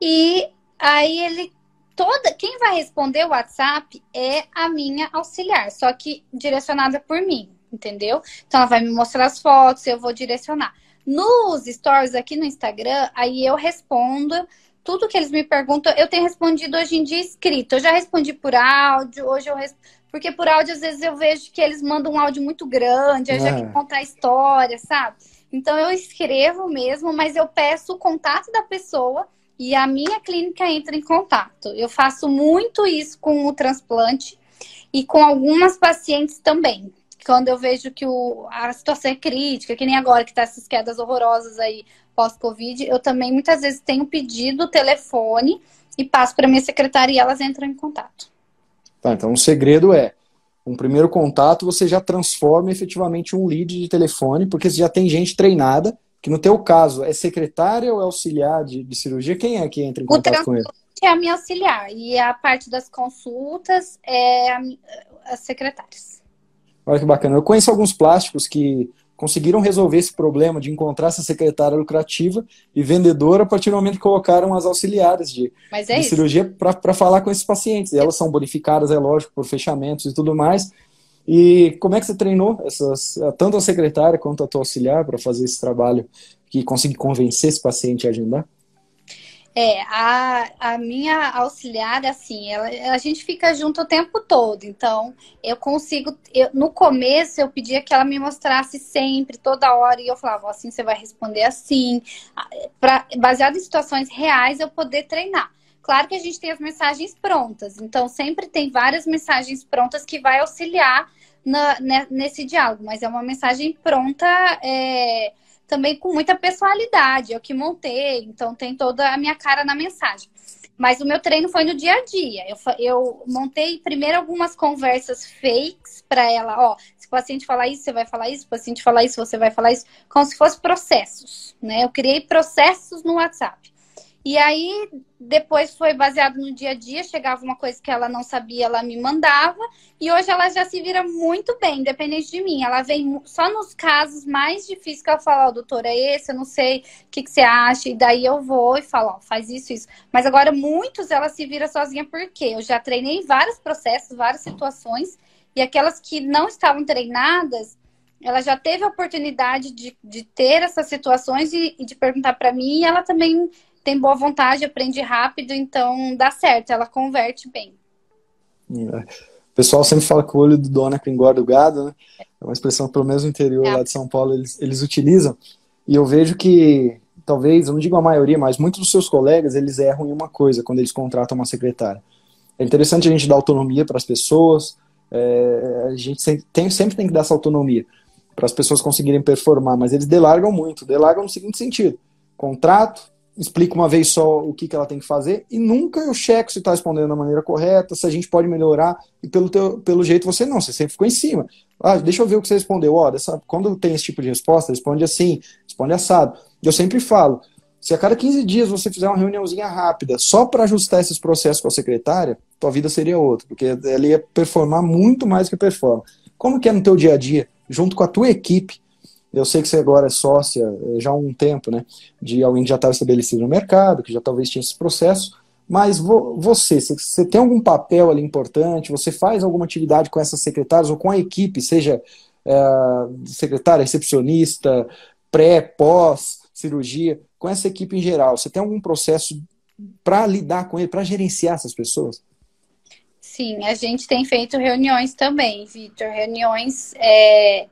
E aí ele toda quem vai responder o WhatsApp é a minha auxiliar, só que direcionada por mim, entendeu? Então ela vai me mostrar as fotos, eu vou direcionar. Nos stories aqui no Instagram, aí eu respondo tudo que eles me perguntam, eu tenho respondido hoje em dia escrito. Eu já respondi por áudio, hoje eu respondo porque por áudio, às vezes, eu vejo que eles mandam um áudio muito grande, aí é. já quer contar a história, sabe? Então eu escrevo mesmo, mas eu peço o contato da pessoa e a minha clínica entra em contato. Eu faço muito isso com o transplante e com algumas pacientes também. Quando eu vejo que o, a situação é crítica, que nem agora que tá essas quedas horrorosas aí pós-Covid, eu também muitas vezes tenho pedido o telefone e passo para minha secretária e elas entram em contato. Tá, então o segredo é um primeiro contato você já transforma efetivamente um lead de telefone, porque você já tem gente treinada, que no teu caso é secretária ou é auxiliar de, de cirurgia? Quem é que entra em contato com ele? é a minha auxiliar e a parte das consultas é a, as secretárias. Olha que bacana. Eu conheço alguns plásticos que conseguiram resolver esse problema de encontrar essa secretária lucrativa e vendedora a partir do momento que colocaram as auxiliares de, é de cirurgia para falar com esses pacientes. E elas são bonificadas, é lógico, por fechamentos e tudo mais. E como é que você treinou essas, tanto a secretária quanto a tua auxiliar para fazer esse trabalho que conseguir convencer esse paciente a agendar? É, a, a minha auxiliar, assim, ela, a gente fica junto o tempo todo. Então, eu consigo. Eu, no começo, eu pedia que ela me mostrasse sempre, toda hora, e eu falava, assim, você vai responder assim. Pra, baseado em situações reais, eu poder treinar. Claro que a gente tem as mensagens prontas, então sempre tem várias mensagens prontas que vai auxiliar na, né, nesse diálogo, mas é uma mensagem pronta. É, também com muita personalidade. Eu que montei, então tem toda a minha cara na mensagem. Mas o meu treino foi no dia a dia. Eu, eu montei primeiro algumas conversas fakes para ela. Ó, se o paciente falar isso, você vai falar isso. Se o paciente falar isso, você vai falar isso. Como se fosse processos, né? Eu criei processos no WhatsApp. E aí, depois foi baseado no dia a dia, chegava uma coisa que ela não sabia, ela me mandava. E hoje ela já se vira muito bem, independente de mim. Ela vem só nos casos mais difíceis que ela fala, ó, oh, doutora, é esse, eu não sei o que, que você acha. E daí eu vou e falo, ó, oh, faz isso, isso. Mas agora, muitos ela se vira sozinha, porque eu já treinei vários processos, várias situações. E aquelas que não estavam treinadas, ela já teve a oportunidade de, de ter essas situações e, de perguntar para mim, e ela também tem boa vontade, aprende rápido, então dá certo, ela converte bem. É. O pessoal sempre fala que o olho do dono é que engorda o gado, né? É uma expressão que pelo menos no interior é. lá de São Paulo eles, eles utilizam. E eu vejo que, talvez, eu não digo a maioria, mas muitos dos seus colegas, eles erram em uma coisa quando eles contratam uma secretária. É interessante a gente dar autonomia para as pessoas, é, a gente sempre tem, sempre tem que dar essa autonomia para as pessoas conseguirem performar, mas eles delargam muito, delargam no seguinte sentido, contrato, explico uma vez só o que, que ela tem que fazer e nunca eu checo se está respondendo da maneira correta, se a gente pode melhorar. E pelo, teu, pelo jeito você não, você sempre ficou em cima. Ah, deixa eu ver o que você respondeu. Ó, dessa, quando tem esse tipo de resposta, responde assim, responde assado. E eu sempre falo, se a cada 15 dias você fizer uma reuniãozinha rápida só para ajustar esses processos com a secretária, tua vida seria outra, porque ela ia performar muito mais do que performa. Como que é no teu dia a dia, junto com a tua equipe, eu sei que você agora é sócia eh, já há um tempo, né? De alguém que já estava estabelecido no mercado, que já talvez tinha esse processo. Mas você, você tem algum papel ali importante? Você faz alguma atividade com essas secretárias ou com a equipe, seja é, secretária, recepcionista, pré, pós, cirurgia, com essa equipe em geral? Você tem algum processo para lidar com ele, para gerenciar essas pessoas? Sim, a gente tem feito reuniões também, Vitor. Reuniões. É...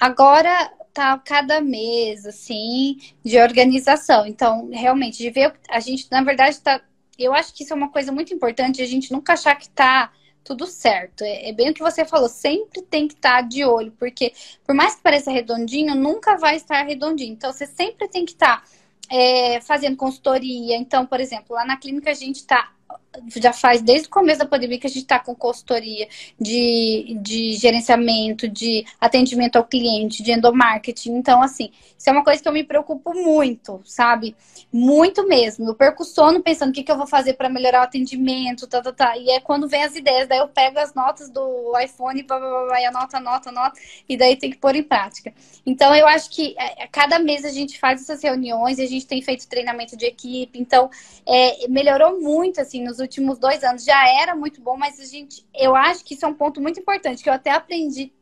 Agora, tá cada mês, assim, de organização. Então, realmente, de ver, a gente, na verdade, tá. Eu acho que isso é uma coisa muito importante, a gente nunca achar que tá tudo certo. É, é bem o que você falou, sempre tem que estar tá de olho, porque por mais que pareça redondinho, nunca vai estar redondinho. Então, você sempre tem que estar. Tá, é, fazendo consultoria. Então, por exemplo, lá na clínica a gente está já faz desde o começo da pandemia que a gente está com consultoria de, de gerenciamento, de atendimento ao cliente, de endomarketing. Então, assim, isso é uma coisa que eu me preocupo muito, sabe? Muito mesmo. Eu perco sono pensando o que, que eu vou fazer para melhorar o atendimento, tá, tá, tá. E é quando vem as ideias, daí eu pego as notas do iPhone, blá, blá, blá, e anota, anota, anota, e daí tem que pôr em prática. Então, eu acho que a é, cada mês a gente faz essas reuniões, a gente tem feito treinamento de equipe. Então, é, melhorou muito, assim, nos últimos dois anos já era muito bom, mas a gente, eu acho que isso é um ponto muito importante, que eu até aprendi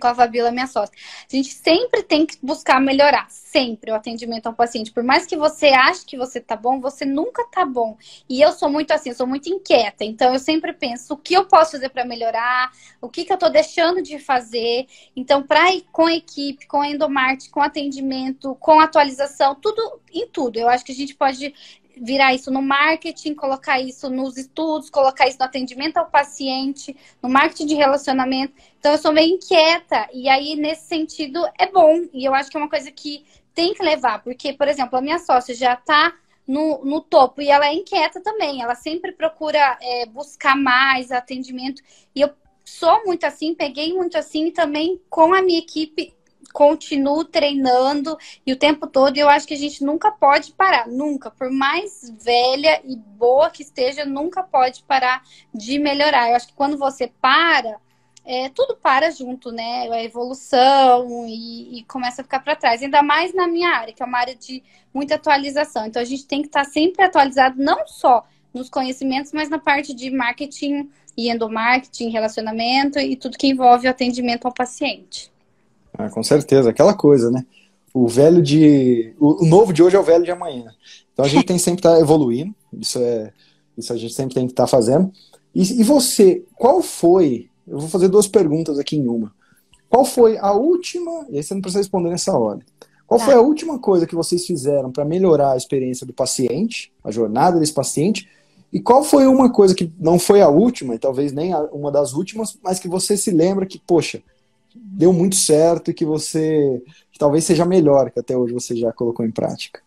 com a Fabiola, minha sócia. A gente sempre tem que buscar melhorar, sempre o atendimento ao paciente. Por mais que você ache que você tá bom, você nunca tá bom. E eu sou muito assim, eu sou muito inquieta. Então eu sempre penso o que eu posso fazer para melhorar, o que, que eu tô deixando de fazer. Então, para ir com a equipe, com a endomarketing, com atendimento, com atualização, tudo em tudo. Eu acho que a gente pode virar isso no marketing, colocar isso nos estudos, colocar isso no atendimento ao paciente, no marketing de relacionamento. Então eu sou meio inquieta. E aí nesse sentido é bom. E eu acho que é uma coisa que tem que levar, porque por exemplo a minha sócia já está no, no topo e ela é inquieta também, ela sempre procura é, buscar mais atendimento. E eu sou muito assim, peguei muito assim também com a minha equipe continuo treinando e o tempo todo. Eu acho que a gente nunca pode parar, nunca. Por mais velha e boa que esteja, nunca pode parar de melhorar. Eu acho que quando você para, é, tudo para junto, né? A evolução e, e começa a ficar para trás. Ainda mais na minha área, que é uma área de muita atualização. Então a gente tem que estar sempre atualizado, não só nos conhecimentos, mas na parte de marketing e endomarketing, relacionamento e tudo que envolve o atendimento ao paciente. Ah, com certeza, aquela coisa, né? O velho de. O, novo de hoje é o velho de amanhã. Então a gente tem sempre que estar tá evoluindo, isso é. Isso a gente sempre tem que estar tá fazendo. E, e você, qual foi? Eu vou fazer duas perguntas aqui em uma. Qual foi a última. E aí você não precisa responder nessa hora. Qual foi a última coisa que vocês fizeram para melhorar a experiência do paciente, a jornada desse paciente? E qual foi uma coisa que não foi a última, e talvez nem uma das últimas, mas que você se lembra que, poxa, deu muito certo e que você que talvez seja melhor que até hoje você já colocou em prática?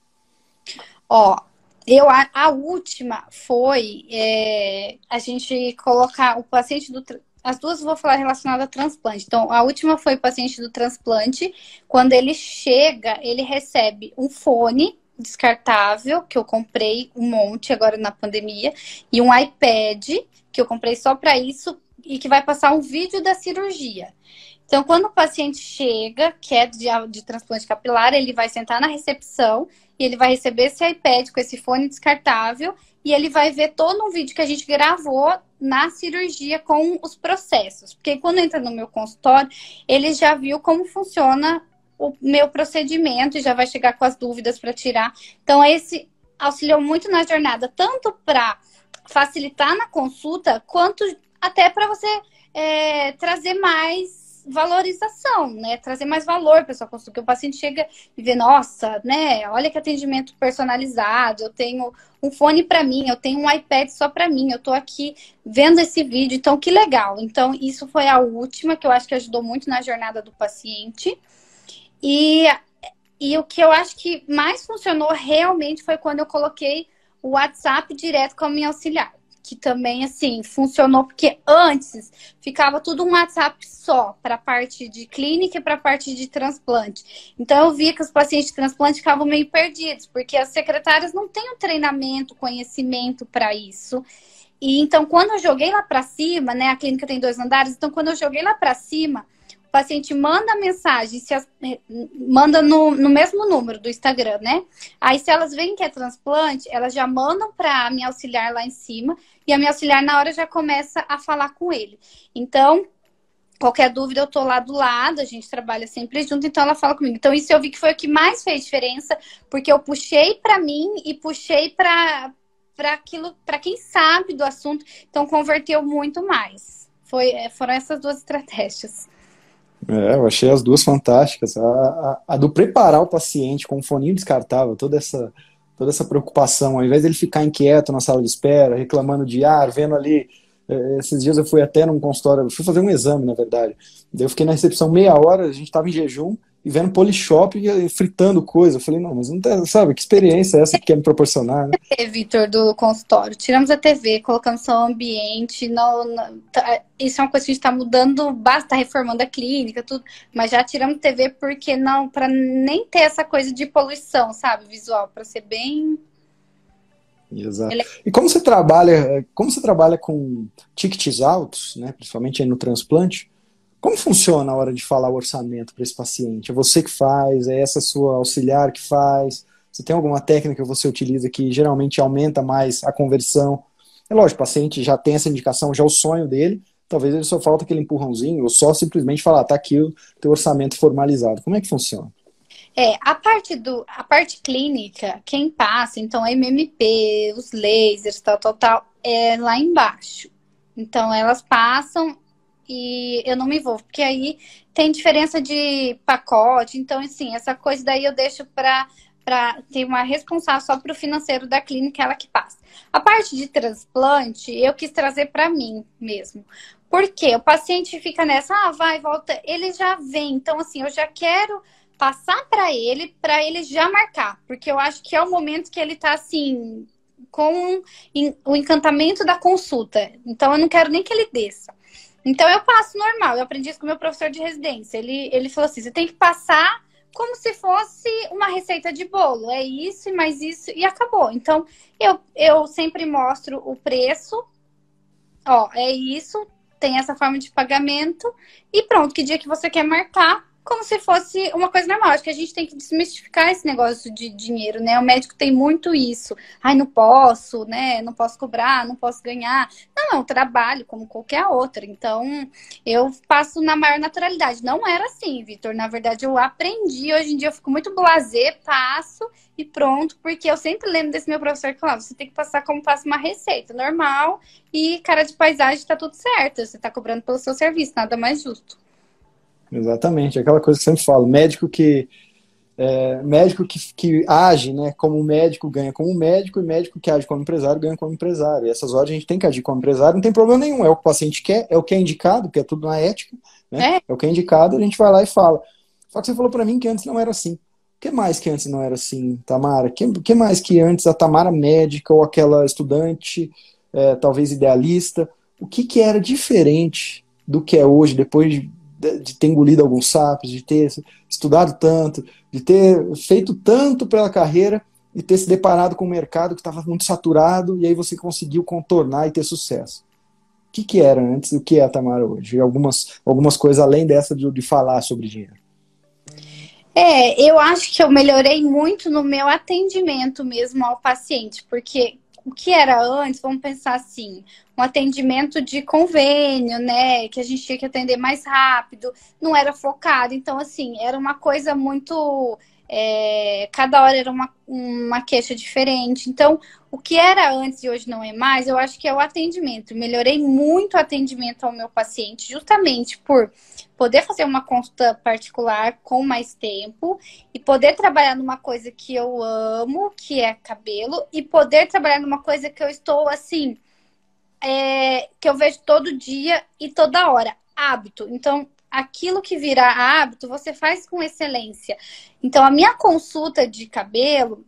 Ó, eu a, a última foi é, a gente colocar o paciente do as duas vou falar relacionada a transplante. Então, a última foi o paciente do transplante. Quando ele chega, ele recebe um fone descartável, que eu comprei um monte agora na pandemia, e um iPad, que eu comprei só para isso, e que vai passar um vídeo da cirurgia. Então, quando o paciente chega, que é de, de transplante capilar, ele vai sentar na recepção e ele vai receber esse iPad com esse fone descartável e ele vai ver todo um vídeo que a gente gravou na cirurgia com os processos. Porque quando entra no meu consultório, ele já viu como funciona o meu procedimento e já vai chegar com as dúvidas para tirar. Então, esse auxiliou muito na jornada, tanto para facilitar na consulta, quanto até para você é, trazer mais valorização, né? Trazer mais valor para sua consulta. Que o paciente chega e vê, nossa, né? Olha que atendimento personalizado. Eu tenho um fone para mim, eu tenho um iPad só para mim. Eu estou aqui vendo esse vídeo, então que legal. Então isso foi a última que eu acho que ajudou muito na jornada do paciente. E, e o que eu acho que mais funcionou realmente foi quando eu coloquei o WhatsApp direto com a minha auxiliar. Que também, assim, funcionou, porque antes ficava tudo um WhatsApp só para parte de clínica e para parte de transplante. Então, eu via que os pacientes de transplante ficavam meio perdidos, porque as secretárias não têm o treinamento, conhecimento para isso. E então, quando eu joguei lá para cima, né, a clínica tem dois andares, então, quando eu joguei lá para cima, o paciente manda mensagem, se as, eh, manda no, no mesmo número do Instagram, né? Aí, se elas veem que é transplante, elas já mandam para a minha auxiliar lá em cima, e a minha auxiliar, na hora, já começa a falar com ele. Então, qualquer dúvida, eu tô lá do lado, a gente trabalha sempre junto, então ela fala comigo. Então, isso eu vi que foi o que mais fez diferença, porque eu puxei para mim e puxei para aquilo, para quem sabe do assunto, então converteu muito mais. Foi, eh, foram essas duas estratégias. É, eu achei as duas fantásticas. A, a, a, do preparar o paciente com um foninho descartável, toda essa, toda essa preocupação, ao invés dele ficar inquieto na sala de espera, reclamando de ar, vendo ali. É, esses dias eu fui até num consultório, fui fazer um exame, na verdade. Eu fiquei na recepção meia hora, a gente estava em jejum, e vendo Polishop fritando coisa. Eu falei, não, mas não tá, sabe, que experiência é essa que quer me proporcionar, né? Vitor, do consultório, tiramos a TV, colocamos só o ambiente, não, não tá, isso é uma coisa que a gente está mudando, basta reformando a clínica, tudo, mas já tiramos a TV porque não, para nem ter essa coisa de poluição, sabe, visual, para ser bem Exato. E como você trabalha, como você trabalha com tickets altos, né, principalmente aí no transplante, como funciona a hora de falar o orçamento para esse paciente? É você que faz? É essa sua auxiliar que faz? Você tem alguma técnica que você utiliza que geralmente aumenta mais a conversão? É lógico, o paciente já tem essa indicação, já é o sonho dele, talvez ele só falta aquele empurrãozinho, ou só simplesmente falar, tá aqui o teu orçamento formalizado. Como é que funciona? É, a parte do, a parte clínica, quem passa, então a MMP, os lasers, tal, tal, tal, é lá embaixo. Então elas passam, e eu não me envolvo, porque aí tem diferença de pacote, então assim, essa coisa daí eu deixo para para ter uma responsável só para o financeiro da clínica, ela que passa. A parte de transplante, eu quis trazer para mim mesmo. Porque o paciente fica nessa, ah, vai, volta, ele já vem. Então, assim, eu já quero passar para ele, para ele já marcar. Porque eu acho que é o momento que ele está assim, com o encantamento da consulta. Então, eu não quero nem que ele desça. Então eu passo normal. Eu aprendi isso com meu professor de residência. Ele, ele falou assim: você tem que passar como se fosse uma receita de bolo. É isso e mais isso e acabou. Então eu, eu sempre mostro o preço. Ó, é isso, tem essa forma de pagamento e pronto. Que dia que você quer marcar, como se fosse uma coisa normal. Acho que a gente tem que desmistificar esse negócio de dinheiro, né? O médico tem muito isso. Ai, não posso, né? Não posso cobrar, não posso ganhar. Não, é um trabalho como qualquer outro. Então, eu passo na maior naturalidade. Não era assim, Vitor. Na verdade, eu aprendi. Hoje em dia eu fico muito blazer, passo e pronto, porque eu sempre lembro desse meu professor que falava: você tem que passar como passa uma receita normal e cara de paisagem tá tudo certo. Você tá cobrando pelo seu serviço, nada mais justo. Exatamente, aquela coisa que eu sempre falo, médico que é, médico que, que age né, como médico ganha como médico, e médico que age como empresário ganha como empresário. E essas horas a gente tem que agir como empresário, não tem problema nenhum. É o que o paciente quer, é o que é indicado, porque é tudo na ética, né? É, é o que é indicado, a gente vai lá e fala. Só que você falou para mim que antes não era assim. O que mais que antes não era assim, Tamara? O que, que mais que antes a Tamara médica ou aquela estudante, é, talvez idealista, o que, que era diferente do que é hoje, depois de, de ter engolido alguns sapos, de ter estudado tanto, de ter feito tanto pela carreira e ter se deparado com um mercado que estava muito saturado e aí você conseguiu contornar e ter sucesso. O que, que era antes e o que é a Tamara hoje? Algumas, algumas coisas além dessa de, de falar sobre dinheiro. É, eu acho que eu melhorei muito no meu atendimento mesmo ao paciente, porque o que era antes, vamos pensar assim, um atendimento de convênio, né? Que a gente tinha que atender mais rápido, não era focado. Então, assim, era uma coisa muito. É, cada hora era uma, uma queixa diferente. Então, o que era antes e hoje não é mais, eu acho que é o atendimento. Melhorei muito o atendimento ao meu paciente, justamente por poder fazer uma consulta particular com mais tempo e poder trabalhar numa coisa que eu amo, que é cabelo, e poder trabalhar numa coisa que eu estou assim, é, que eu vejo todo dia e toda hora, hábito. Então, aquilo que virar hábito, você faz com excelência. Então, a minha consulta de cabelo,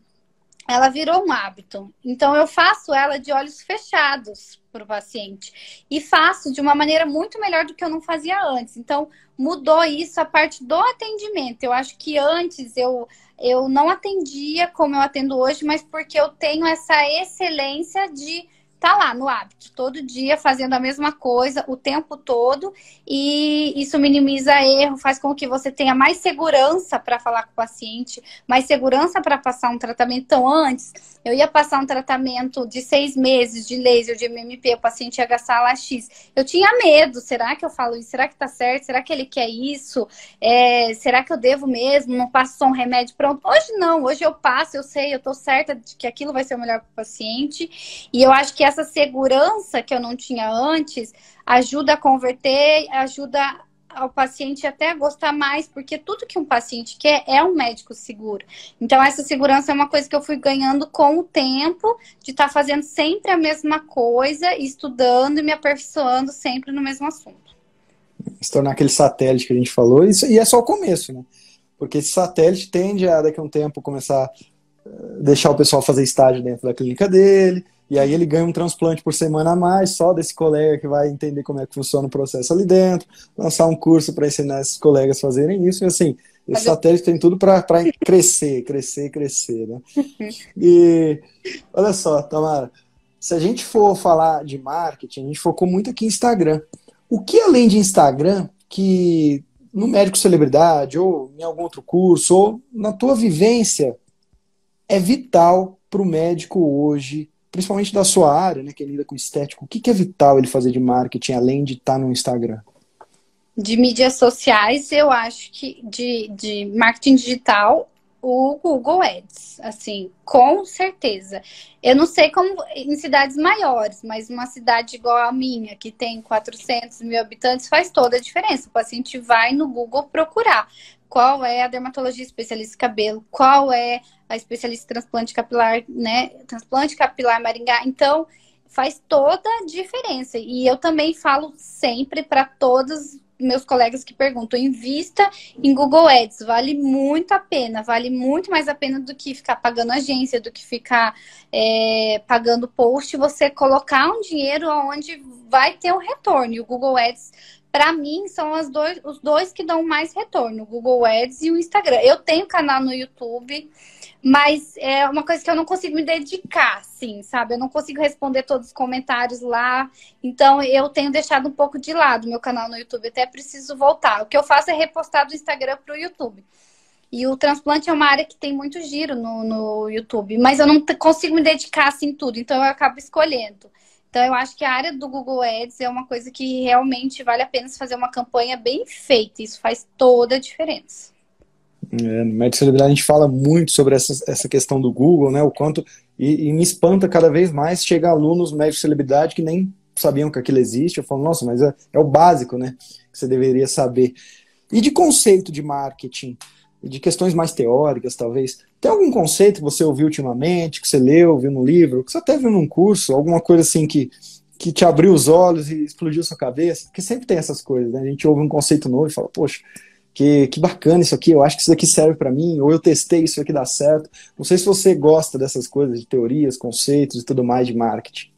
ela virou um hábito. Então, eu faço ela de olhos fechados para o paciente. E faço de uma maneira muito melhor do que eu não fazia antes. Então, mudou isso a parte do atendimento. Eu acho que antes eu, eu não atendia como eu atendo hoje, mas porque eu tenho essa excelência de tá lá no hábito, todo dia fazendo a mesma coisa o tempo todo e isso minimiza erro, faz com que você tenha mais segurança para falar com o paciente, mais segurança para passar um tratamento. Então, antes, eu ia passar um tratamento de seis meses de laser, de MMP, o paciente ia gastar lá X. Eu tinha medo, será que eu falo isso? Será que tá certo? Será que ele quer isso? É, será que eu devo mesmo? Não passo só um remédio pronto? Hoje não, hoje eu passo, eu sei, eu tô certa de que aquilo vai ser o melhor para o paciente. E eu acho que essa segurança que eu não tinha antes ajuda a converter, ajuda ao paciente até gostar mais, porque tudo que um paciente quer é um médico seguro. Então, essa segurança é uma coisa que eu fui ganhando com o tempo, de estar tá fazendo sempre a mesma coisa, estudando e me aperfeiçoando sempre no mesmo assunto. Se tornar aquele satélite que a gente falou, isso, e é só o começo, né? Porque esse satélite tende a, daqui a um tempo, começar a eh, deixar o pessoal fazer estágio dentro da clínica dele, e aí ele ganha um transplante por semana a mais, só desse colega que vai entender como é que funciona o processo ali dentro, lançar um curso para ensinar esses colegas a fazerem isso, e assim, esse satélite tem tudo para crescer, crescer, crescer, né? E olha só, Tamara, se a gente for falar de marketing, a gente focou muito aqui em Instagram. O que além de Instagram, que no médico celebridade, ou em algum outro curso, ou na tua vivência, é vital para o médico hoje principalmente da sua área, né, que lida com estético, o que, que é vital ele fazer de marketing além de estar tá no Instagram? De mídias sociais, eu acho que de, de marketing digital, o Google Ads, assim, com certeza. Eu não sei como em cidades maiores, mas uma cidade igual a minha, que tem 400 mil habitantes, faz toda a diferença. O paciente vai no Google procurar qual é a dermatologia especialista em cabelo, qual é a especialista em transplante capilar, né? Transplante capilar Maringá. Então, faz toda a diferença. E eu também falo sempre para todos meus colegas que perguntam, invista em Google Ads, vale muito a pena, vale muito mais a pena do que ficar pagando agência, do que ficar é, pagando post, você colocar um dinheiro onde vai ter um retorno. E o Google Ads para mim, são as dois, os dois que dão mais retorno, o Google Ads e o Instagram. Eu tenho canal no YouTube, mas é uma coisa que eu não consigo me dedicar, assim, sabe? Eu não consigo responder todos os comentários lá. Então, eu tenho deixado um pouco de lado meu canal no YouTube. Até preciso voltar. O que eu faço é repostar do Instagram para o YouTube. E o transplante é uma área que tem muito giro no, no YouTube, mas eu não consigo me dedicar assim tudo, então eu acabo escolhendo. Então, eu acho que a área do Google Ads é uma coisa que realmente vale a pena fazer uma campanha bem feita. Isso faz toda a diferença. É, no Médico Celebridade a gente fala muito sobre essa, essa questão do Google, né? O quanto. E, e me espanta cada vez mais chegar alunos médicos celebridade que nem sabiam que aquilo existe. Eu falo, nossa, mas é, é o básico, né? Que você deveria saber. E de conceito de marketing. de questões mais teóricas, talvez. Tem algum conceito que você ouviu ultimamente, que você leu, viu no livro, que você até viu num curso, alguma coisa assim que, que te abriu os olhos e explodiu sua cabeça? Porque sempre tem essas coisas, né? A gente ouve um conceito novo e fala, poxa, que, que bacana isso aqui, eu acho que isso aqui serve para mim, ou eu testei isso aqui dá certo. Não sei se você gosta dessas coisas, de teorias, conceitos e tudo mais de marketing.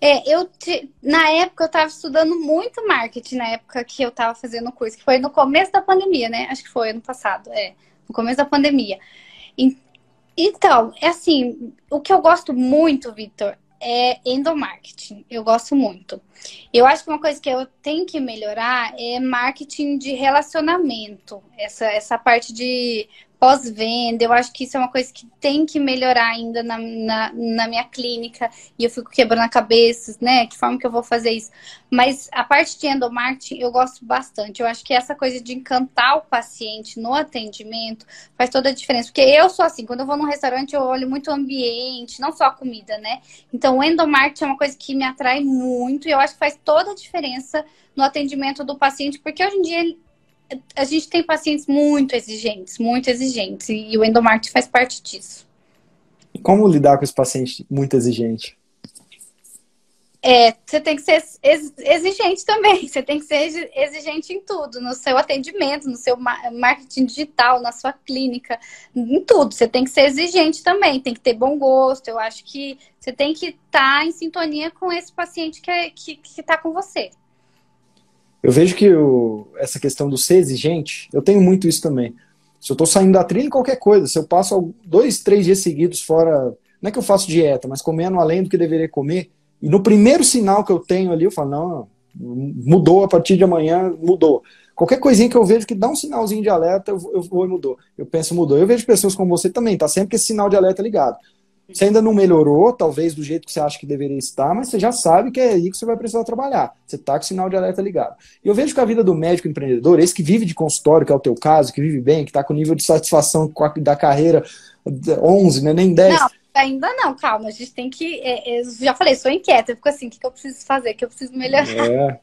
É, eu te, na época eu estava estudando muito marketing, na época que eu estava fazendo o curso, que foi no começo da pandemia, né? Acho que foi ano passado, é, no começo da pandemia. Então, é assim, o que eu gosto muito, Vitor, é endomarketing. Eu gosto muito. Eu acho que uma coisa que eu tenho que melhorar é marketing de relacionamento. Essa, essa parte de pós-venda. Eu acho que isso é uma coisa que tem que melhorar ainda na, na, na, minha clínica e eu fico quebrando a cabeça, né? Que forma que eu vou fazer isso? Mas a parte de endomarketing eu gosto bastante. Eu acho que essa coisa de encantar o paciente no atendimento faz toda a diferença. Porque eu sou assim, quando eu vou num restaurante, eu olho muito o ambiente, não só a comida, né? Então o endomarketing é uma coisa que me atrai muito e eu acho que faz toda a diferença no atendimento do paciente, porque hoje em dia a gente tem pacientes muito exigentes, muito exigentes, e o endomarketing faz parte disso. E como lidar com esse paciente muito exigente? É, você tem que ser exigente também. Você tem que ser exigente em tudo, no seu atendimento, no seu marketing digital, na sua clínica, em tudo. Você tem que ser exigente também, tem que ter bom gosto. Eu acho que você tem que estar tá em sintonia com esse paciente que é, está com você. Eu vejo que o, essa questão do ser exigente, eu tenho muito isso também. Se eu estou saindo da trilha, qualquer coisa, se eu passo dois, três dias seguidos fora, não é que eu faço dieta, mas comendo além do que deveria comer, e no primeiro sinal que eu tenho ali, eu falo, não, mudou a partir de amanhã, mudou. Qualquer coisinha que eu vejo que dá um sinalzinho de alerta, eu, eu vou e mudou. Eu penso, mudou. Eu vejo pessoas como você também, tá sempre com esse sinal de alerta ligado. Você ainda não melhorou, talvez do jeito que você acha que deveria estar, mas você já sabe que é aí que você vai precisar trabalhar. Você está com o sinal de alerta ligado. E eu vejo que a vida do médico empreendedor, esse que vive de consultório, que é o teu caso, que vive bem, que está com nível de satisfação da carreira 11, né, nem 10. Não. Ainda não, calma, a gente tem que. É, é, já falei, sou inquieta, eu fico assim, o que, que eu preciso fazer, o que eu preciso melhorar. É.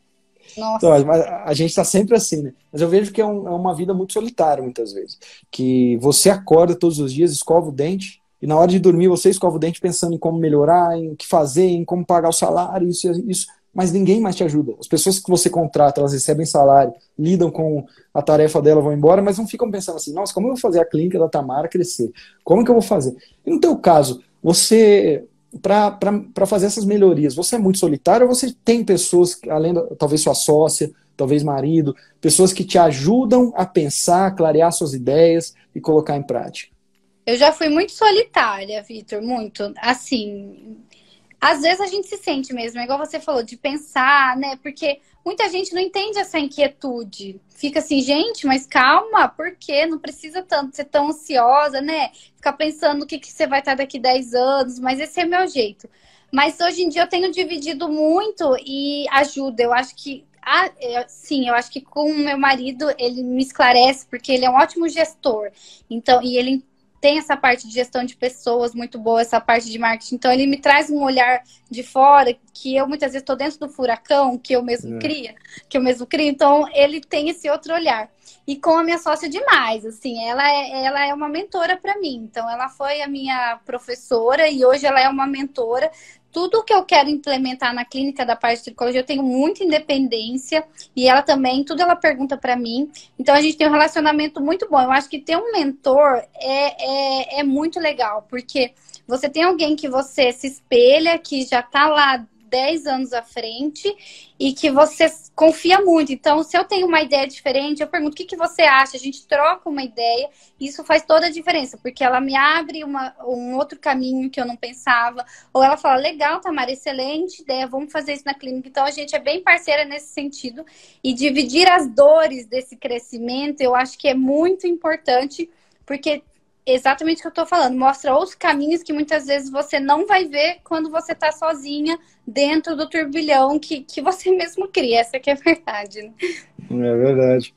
Nossa. Então, a gente está sempre assim, né? Mas eu vejo que é, um, é, uma vida muito solitária, muitas vezes. Que você acorda todos os dias, escova o dente, e na hora de dormir você escova o dente pensando em como melhorar, em o que fazer, em como pagar o salário, isso, isso, mas ninguém mais te ajuda. As pessoas que você contrata, elas recebem salário, lidam com a tarefa dela, vão embora, mas não ficam pensando assim, nossa, como eu vou fazer a clínica da Tamara crescer? Como que eu vou fazer? E no teu caso, você, para fazer essas melhorias, você é muito solitário ou você tem pessoas, além da, talvez sua sócia, talvez marido, pessoas que te ajudam a pensar, clarear suas ideias e colocar em prática? Eu já fui muito solitária, Vitor, muito. Assim, às vezes a gente se sente mesmo, é igual você falou, de pensar, né? Porque muita gente não entende essa inquietude. Fica assim, gente, mas calma, por quê? Não precisa tanto ser tão ansiosa, né? Ficar pensando o que, que você vai estar daqui 10 anos, mas esse é meu jeito. Mas hoje em dia eu tenho dividido muito e ajuda. Eu acho que ah, sim, eu acho que com o meu marido ele me esclarece porque ele é um ótimo gestor. Então, e ele tem essa parte de gestão de pessoas muito boa, essa parte de marketing. Então, ele me traz um olhar de fora que eu muitas vezes estou dentro do furacão que eu mesmo é. cria, que eu mesmo crio. Então, ele tem esse outro olhar. E com a minha sócia demais, assim, ela é, ela é uma mentora para mim. Então, ela foi a minha professora e hoje ela é uma mentora tudo que eu quero implementar na clínica da parte de tricologia, eu tenho muita independência e ela também, tudo ela pergunta para mim. Então a gente tem um relacionamento muito bom. Eu acho que ter um mentor é, é, é muito legal, porque você tem alguém que você se espelha, que já está lá 10 anos à frente e que você confia muito. Então, se eu tenho uma ideia diferente, eu pergunto o que, que você acha, a gente troca uma ideia, isso faz toda a diferença, porque ela me abre uma, um outro caminho que eu não pensava, ou ela fala, legal, Tamara, excelente ideia, vamos fazer isso na clínica. Então, a gente é bem parceira nesse sentido, e dividir as dores desse crescimento, eu acho que é muito importante, porque exatamente o que eu estou falando. Mostra outros caminhos que muitas vezes você não vai ver quando você está sozinha dentro do turbilhão que, que você mesmo cria. Essa que é a verdade. Né? É verdade.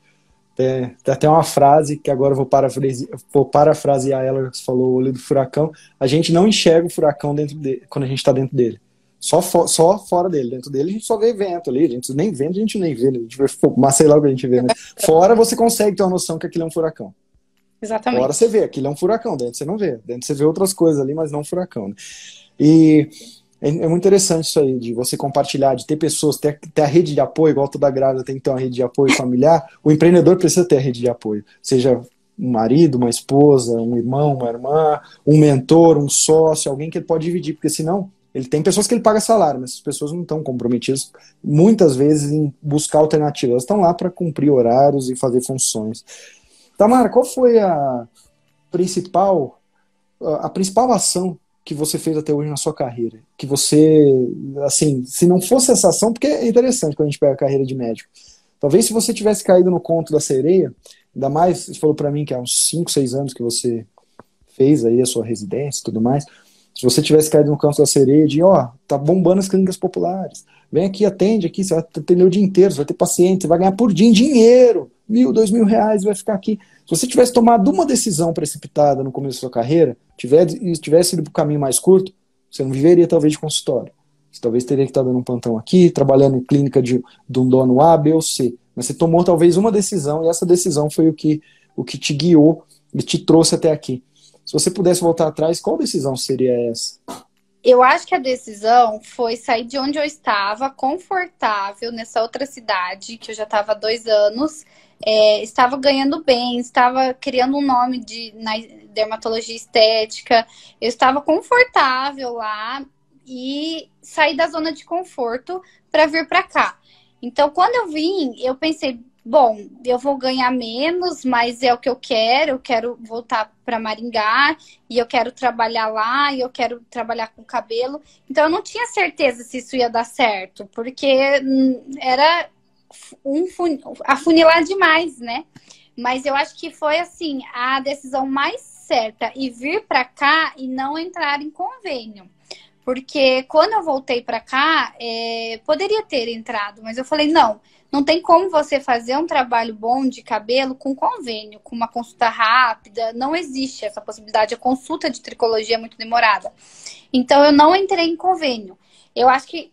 Tem, tem, até uma frase que agora eu vou, parafrase, vou parafrasear ela que você falou, o olho do furacão. A gente não enxerga o furacão dentro dele, quando a gente está dentro dele. Só, for, só fora dele. Dentro dele a gente só vê vento ali. A gente nem vento, a gente nem vê. A gente vê, mas sei lá o que a gente vê. Né? Fora você consegue ter uma noção que aquilo é um furacão. Exatamente. Agora você vê, aquilo é um furacão, dentro você não vê. Dentro você vê outras coisas ali, mas não um furacão. Né? E é, é, muito interessante isso aí, de você compartilhar, de ter pessoas, ter, ter a rede de apoio, igual toda grávida tem que ter uma rede de apoio familiar. O empreendedor precisa ter a rede de apoio, seja um marido, uma esposa, um irmão, uma irmã, um mentor, um sócio, alguém que ele pode dividir, porque senão ele tem pessoas que ele paga salário, mas essas pessoas não estão comprometidas muitas vezes em buscar alternativas. Elas estão lá para cumprir horários e fazer funções. Tamara, qual foi a principal a principal ação que você fez até hoje na sua carreira? Que você, assim, se não fosse essa ação, porque é interessante quando a gente pega a carreira de médico. Talvez se você tivesse caído no conto da sereia, ainda mais, você falou para mim que há uns 5, 6 anos que você fez aí a sua residência e tudo mais, se você tivesse caído no canto da sereia de, ó, tá bombando as clínicas populares, vem aqui, atende aqui, você vai atender o dia inteiro, você vai ter paciente, você vai ganhar por dia dinheiro, mil, dois mil reais, vai ficar aqui. Se você tivesse tomado uma decisão precipitada no começo da sua carreira, tivesse, tivesse ido para o caminho mais curto, você não viveria talvez de consultório. Você talvez teria que estar dando um plantão aqui, trabalhando em clínica de, de um dono A, B ou C. Mas você tomou talvez uma decisão e essa decisão foi o que, o que te guiou e te trouxe até aqui. Se você pudesse voltar atrás, qual decisão seria essa? Eu acho que a decisão foi sair de onde eu estava, confortável, nessa outra cidade, que eu já estava há dois anos, é, estava ganhando bem, estava criando um nome de, na dermatologia estética, eu estava confortável lá e sair da zona de conforto para vir para cá. Então, quando eu vim, eu pensei, bom, eu vou ganhar menos, mas é o que eu quero, eu quero voltar para Maringá e eu quero trabalhar lá e eu quero trabalhar com cabelo. Então eu não tinha certeza se isso ia dar certo, porque hum, era um fun... afunilar demais, né? Mas eu acho que foi assim a decisão mais certa e vir para cá e não entrar em convênio. Porque quando eu voltei para cá, é... poderia ter entrado, mas eu falei, não, não tem como você fazer um trabalho bom de cabelo com convênio, com uma consulta rápida. Não existe essa possibilidade. A consulta de tricologia é muito demorada. Então, eu não entrei em convênio. Eu acho que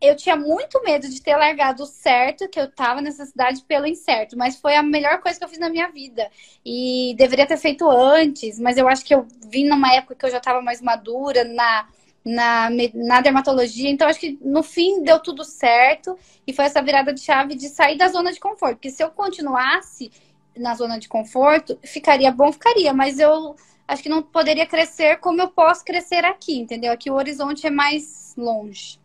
eu tinha muito medo de ter largado o certo, que eu tava nessa cidade pelo incerto, mas foi a melhor coisa que eu fiz na minha vida. E deveria ter feito antes, mas eu acho que eu vim numa época que eu já tava mais madura, na na, na dermatologia. Então, acho que no fim deu tudo certo e foi essa virada de chave de sair da zona de conforto. Porque se eu continuasse na zona de conforto, ficaria bom, ficaria, mas eu acho que não poderia crescer como eu posso crescer aqui, entendeu? Aqui o horizonte é mais longe.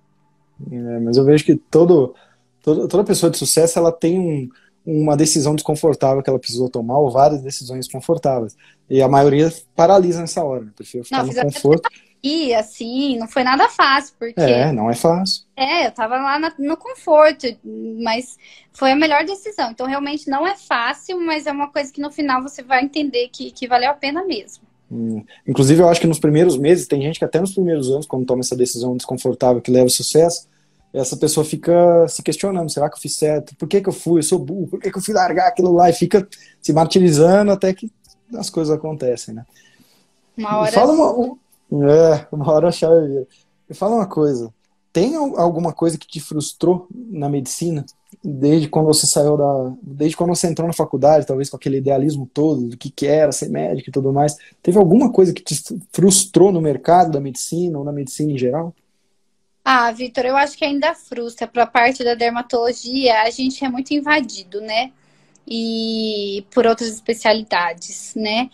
É, mas eu vejo que todo, todo, toda pessoa de sucesso ela tem um, uma decisão desconfortável que ela precisou tomar, ou várias decisões desconfortáveis. E a maioria paralisa nessa hora. Né? Prefiro ficar não, no conforto. E assim, não foi nada fácil, porque. É, não é fácil. É, eu tava lá na, no conforto, mas foi a melhor decisão. Então, realmente não é fácil, mas é uma coisa que no final você vai entender que, que valeu a pena mesmo. Hum. Inclusive, eu acho que nos primeiros meses, tem gente que até nos primeiros anos, quando toma essa decisão desconfortável que leva ao sucesso, essa pessoa fica se questionando: será que eu fiz certo? Por que, que eu fui? Eu sou burro, por que, que eu fui largar aquilo lá? E fica se martirizando até que as coisas acontecem, né? Uma hora. Fala uma, é, uma hora a chave vira. Me fala uma coisa. Tem alguma coisa que te frustrou na medicina? Desde quando você saiu da. Desde quando você entrou na faculdade, talvez com aquele idealismo todo do que, que era ser médico e tudo mais. Teve alguma coisa que te frustrou no mercado da medicina ou na medicina em geral? Ah, Vitor, eu acho que ainda frustra. Para a parte da dermatologia, a gente é muito invadido, né? E por outras especialidades, né?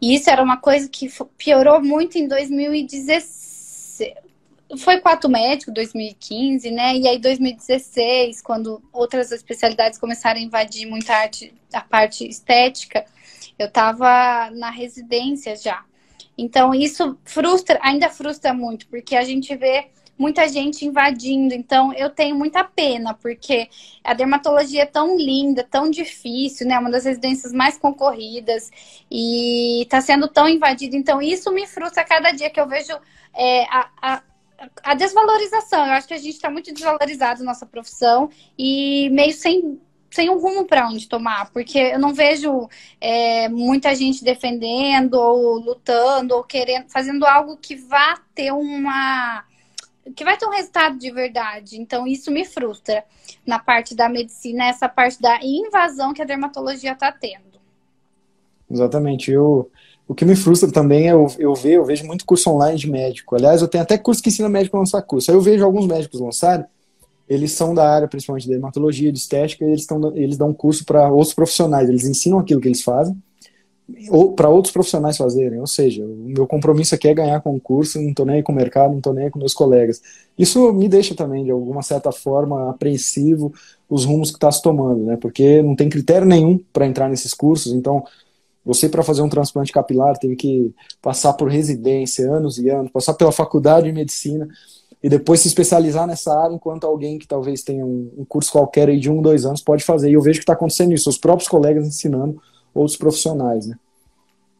E isso era uma coisa que piorou muito em 2016. Foi quatro médico, 2015, né? E aí 2016, quando outras especialidades começaram a invadir muita arte, a parte estética, eu estava na residência já. Então isso frustra, ainda frustra muito, porque a gente vê muita gente invadindo. Então, eu tenho muita pena, porque a dermatologia é tão linda, tão difícil, né? Uma das residências mais concorridas e está sendo tão invadida. Então, isso me frustra cada dia que eu vejo é, a, a a desvalorização. Eu acho que a gente está muito desvalorizado nossa profissão e meio sem, sem um rumo para onde tomar, porque eu não vejo é, muita gente defendendo ou lutando ou querendo, fazendo algo que vá ter uma que vai ter um resultado de verdade. Então, isso me frustra na parte da medicina, essa parte da invasão que a dermatologia está tendo. Exatamente. Eu, o que me frustra também é eu, eu ver, eu vejo muito curso online de médico. Aliás, eu tenho até curso que ensina médico a lançar curso. Aí eu vejo alguns médicos lançarem, eles são da área principalmente de dermatologia, de estética, e eles, tão, eles dão curso para outros profissionais. Eles ensinam aquilo que eles fazem ou para outros profissionais fazerem. Ou seja, o meu compromisso aqui é ganhar concurso, não estou nem aí com o mercado, não estou nem aí com meus colegas. Isso me deixa também, de alguma certa forma, apreensivo os rumos que está se tomando, né? Porque não tem critério nenhum para entrar nesses cursos, então você para fazer um transplante capilar teve que passar por residência, anos e anos, passar pela faculdade de medicina e depois se especializar nessa área, enquanto alguém que talvez tenha um, curso qualquer aí de um, dois anos pode fazer. E eu vejo que está acontecendo isso, os próprios colegas ensinando outros profissionais, né?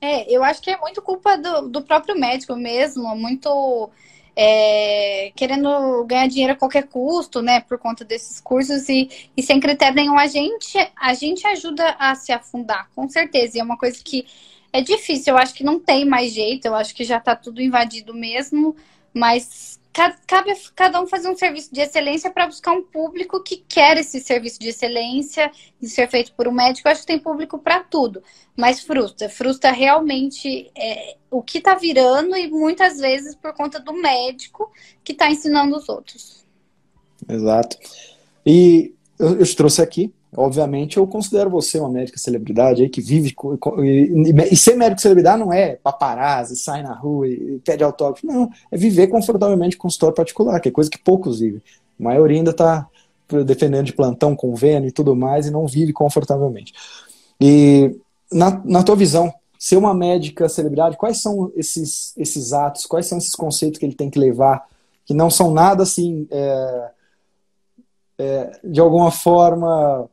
É, eu acho que é muito culpa do, do próprio médico mesmo, muito é, querendo ganhar dinheiro a qualquer custo, né, por conta desses cursos e, e sem critério nenhum, a gente, a gente ajuda a se afundar, com certeza. E é uma coisa que é difícil, eu acho que não tem mais jeito, eu acho que já está tudo invadido mesmo, mas cabe cada um fazer um serviço de excelência para buscar um público que quer esse serviço de excelência e ser feito por um médico. Eu acho que tem público para tudo, mas frustra. Frustra realmente é, o que está virando e muitas vezes por conta do médico que está ensinando os outros. Exato. E eu, eu te trouxe aqui Obviamente, eu considero você uma médica celebridade aí que vive. E, e ser médico celebridade não é paparazzi, sai na rua e pede autógrafo. Não, é viver confortavelmente com consultório particular, que é coisa que poucos vivem. A maioria ainda está defendendo de plantão, convênio e tudo mais e não vive confortavelmente. E na, na tua visão, ser uma médica celebridade, quais são esses, esses atos, quais são esses conceitos que ele tem que levar, que não são nada assim. É, é, de alguma forma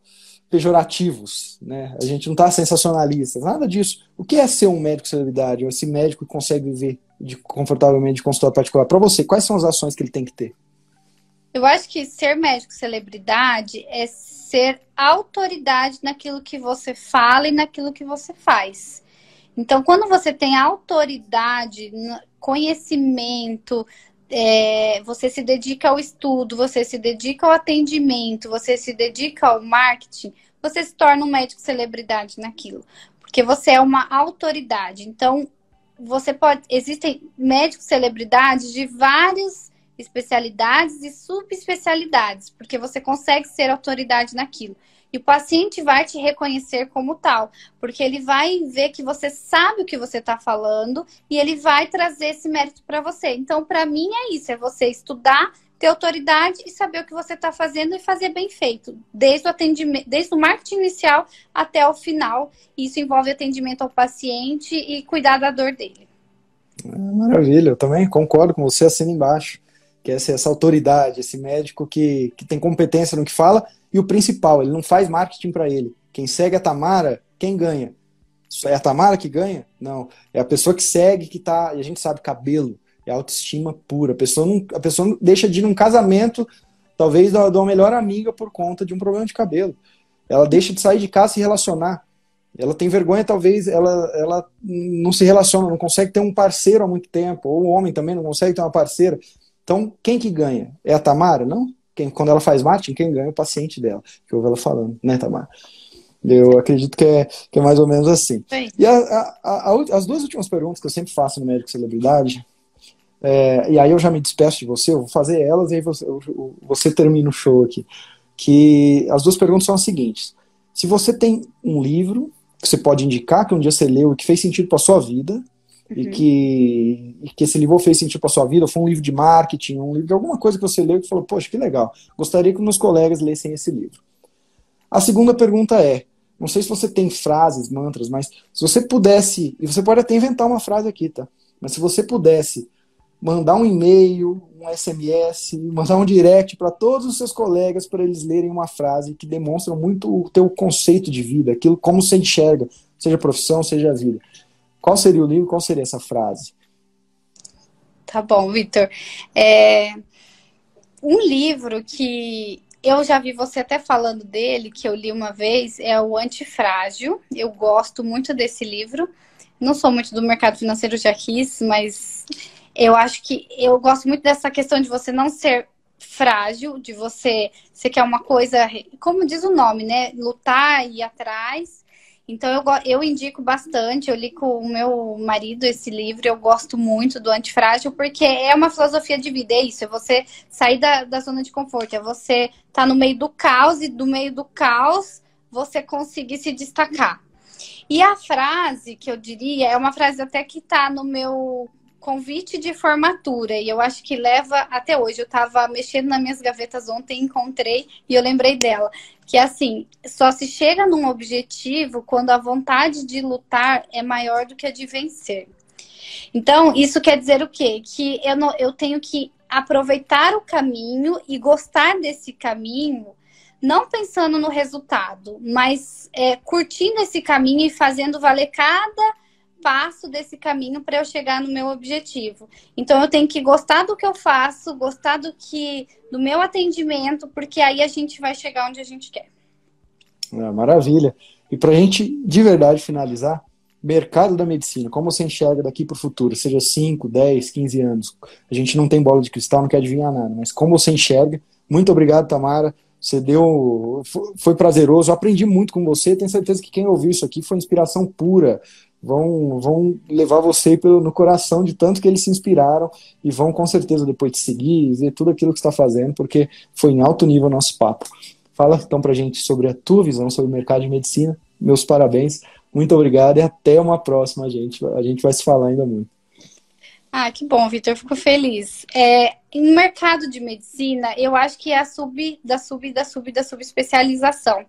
pejorativos, né? A gente não está sensacionalista, nada disso. O que é ser um médico celebridade? Esse médico que consegue viver de, confortavelmente de consultório particular? Para você, quais são as ações que ele tem que ter? Eu acho que ser médico celebridade é ser autoridade naquilo que você fala e naquilo que você faz. Então, quando você tem autoridade, conhecimento, é, você se dedica ao estudo, você se dedica ao atendimento, você se dedica ao marketing, você se torna um médico celebridade naquilo. Porque você é uma autoridade. Então, você pode. Existem médicos celebridades de várias especialidades e subespecialidades, porque você consegue ser autoridade naquilo. E o paciente vai te reconhecer como tal, porque ele vai ver que você sabe o que você está falando e ele vai trazer esse mérito para você. Então, para mim, é isso: é você estudar, ter autoridade e saber o que você está fazendo e fazer bem feito, desde o atendimento, desde o marketing inicial até o final. Isso envolve atendimento ao paciente e cuidar da dor dele. Maravilha, eu também concordo com você, assina embaixo. Que é essa, autoridade, esse médico que, que tem competência no que fala e o principal, ele não faz marketing para ele. Quem segue a Tamara, quem ganha? É a Tamara que ganha? Não. É a pessoa que segue, que tá. E a gente sabe, cabelo. É autoestima pura. A pessoa não, a pessoa deixa de ir num casamento, talvez, da melhor amiga por conta de um problema de cabelo. Ela deixa de sair de casa e se relacionar. Ela tem vergonha, talvez, ela, ela não se relaciona, não consegue ter um parceiro há muito tempo. Ou o homem também não consegue ter uma parceira. Então, quem que ganha? É a Tamara? Não quem, quando ela faz marketing, quem ganha é o paciente dela, que ouve ela falando, né, Tamara? Eu acredito que é, que é mais ou menos assim. Sim. E a, a, a, as duas últimas perguntas que eu sempre faço no Médico Celebridade, é, e aí eu já me despeço de você, eu vou fazer elas e aí você, você termina o show aqui. Que as duas perguntas são as seguintes. Se você tem um livro que você pode indicar, que um dia você leu e que fez sentido para sua vida, uhum. e, que, e que esse livro fez sentido para sua vida, foi um livro de marketing, um livro de alguma coisa que você leu e falou, poxa, que legal, gostaria que meus colegas lessem esse livro. A segunda pergunta é, não sei se você tem frases, mantras, mas se você pudesse, e você pode até inventar uma frase aqui, tá? Mas se você pudesse mandar um e-mail, um SMS, mandar um direct para todos os seus colegas para eles lerem uma frase que demonstra muito o teu conceito de vida, aquilo como você enxerga, seja profissão, seja vida. Qual seria o livro? Qual seria essa frase? Tá bom, Vitor. É... Um livro que eu já vi você até falando dele, que eu li uma vez, é o Antifrágil. Eu gosto muito desse livro. Não sou muito do mercado financeiro, já quis, mas eu acho que eu gosto muito dessa questão de você não ser frágil, de você, você quer uma coisa, como diz o nome, né? Lutar e ir atrás Então eu, eu indico bastante, eu li com o meu marido esse livro, eu gosto muito do Antifrágil, porque é uma filosofia de vida, é isso, é você sair da, da zona de conforto, é você estar tá no meio do caos e do meio do caos você conseguir se destacar. E a frase que eu diria é uma frase até que está no meu convite de formatura e eu acho que leva até hoje. Eu estava mexendo nas minhas gavetas ontem, encontrei e eu lembrei dela. Que é assim, só se chega num objetivo quando a vontade de lutar é maior do que a de vencer. Então, isso quer dizer o quê? Que eu, não, eu tenho que aproveitar o caminho e gostar desse caminho, não pensando no resultado, mas é, curtindo esse caminho e fazendo valer cada passo desse caminho para eu chegar no meu objetivo. Então eu tenho que gostar do que eu faço, gostar do que do meu atendimento, porque aí a gente vai chegar onde a gente quer. É, maravilha. E para a gente de verdade finalizar, mercado da medicina, como você enxerga daqui para o futuro, seja 5, 10, 15 anos? A gente não tem bola de cristal, não quer adivinhar nada, mas como você enxerga? Muito obrigado, Tamara. Você deu. Foi prazeroso, aprendi muito com você. Tenho certeza que quem ouviu isso aqui foi inspiração pura vão, vão levar você pelo, no coração de tanto que eles se inspiraram e vão com certeza depois te seguir e ver tudo aquilo que está fazendo, porque foi em alto nível o nosso papo. Fala então pra gente sobre a tua visão sobre o mercado de medicina. Meus parabéns, muito obrigado e até uma próxima, gente. A gente vai se falar ainda muito. Ah, que bom, Vitor, fico feliz. É, em mercado de medicina, eu acho que é a sub da sub da sub da subespecialização,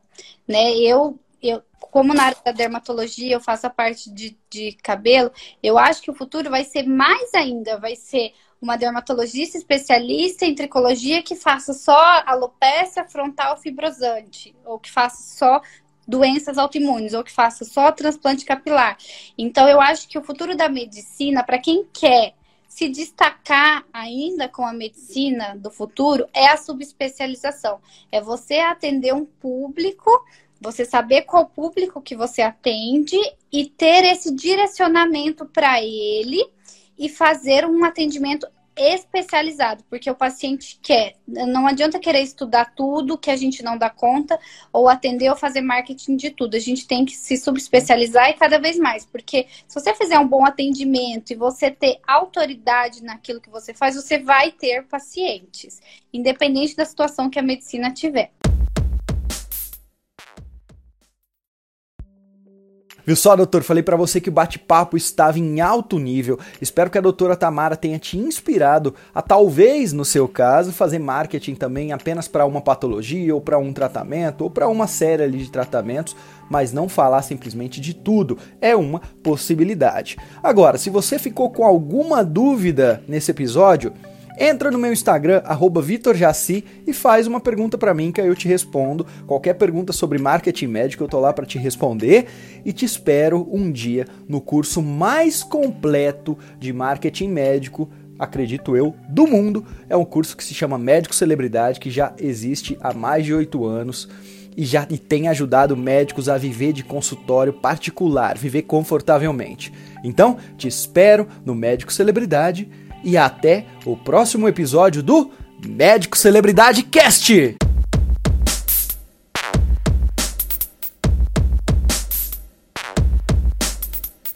né? Eu eu, como na área da dermatologia eu faço a parte de, de cabelo, eu acho que o futuro vai ser mais ainda, vai ser uma dermatologista especialista em tricologia que faça só alopecia frontal fibrosante, ou que faça só doenças autoimunes, ou que faça só transplante capilar. Então, eu acho que o futuro da medicina, para quem quer se destacar ainda com a medicina do futuro, é a subespecialização. É você atender um público você saber qual público que você atende e ter esse direcionamento para ele e fazer um atendimento especializado, porque o paciente quer. Não adianta querer estudar tudo que a gente não dá conta, ou atender ou fazer marketing de tudo. A gente tem que se subespecializar e cada vez mais, porque se você fizer um bom atendimento e você ter autoridade naquilo que você faz, você vai ter pacientes, independente da situação que a medicina tiver. Viu só, doutor? Falei para você que o bate-papo estava em alto nível. Espero que a doutora Tamara tenha te inspirado a talvez, no seu caso, fazer marketing também apenas para uma patologia ou para um tratamento ou para uma série ali de tratamentos, mas não falar simplesmente de tudo. É uma possibilidade. Agora, se você ficou com alguma dúvida nesse episódio, entra no meu Instagram, VitorJaci, e faz uma pergunta para mim que eu te respondo. Qualquer pergunta sobre marketing médico, eu tô lá para te responder e te espero um dia no curso mais completo de marketing médico acredito eu, do mundo. É um curso que se chama Médico Celebridade, que já existe há mais de oito anos e já e tem ajudado médicos a viver de consultório particular, viver confortavelmente. Então, te espero no Médico Celebridade e até o próximo episódio do Médico Celebridade Cast.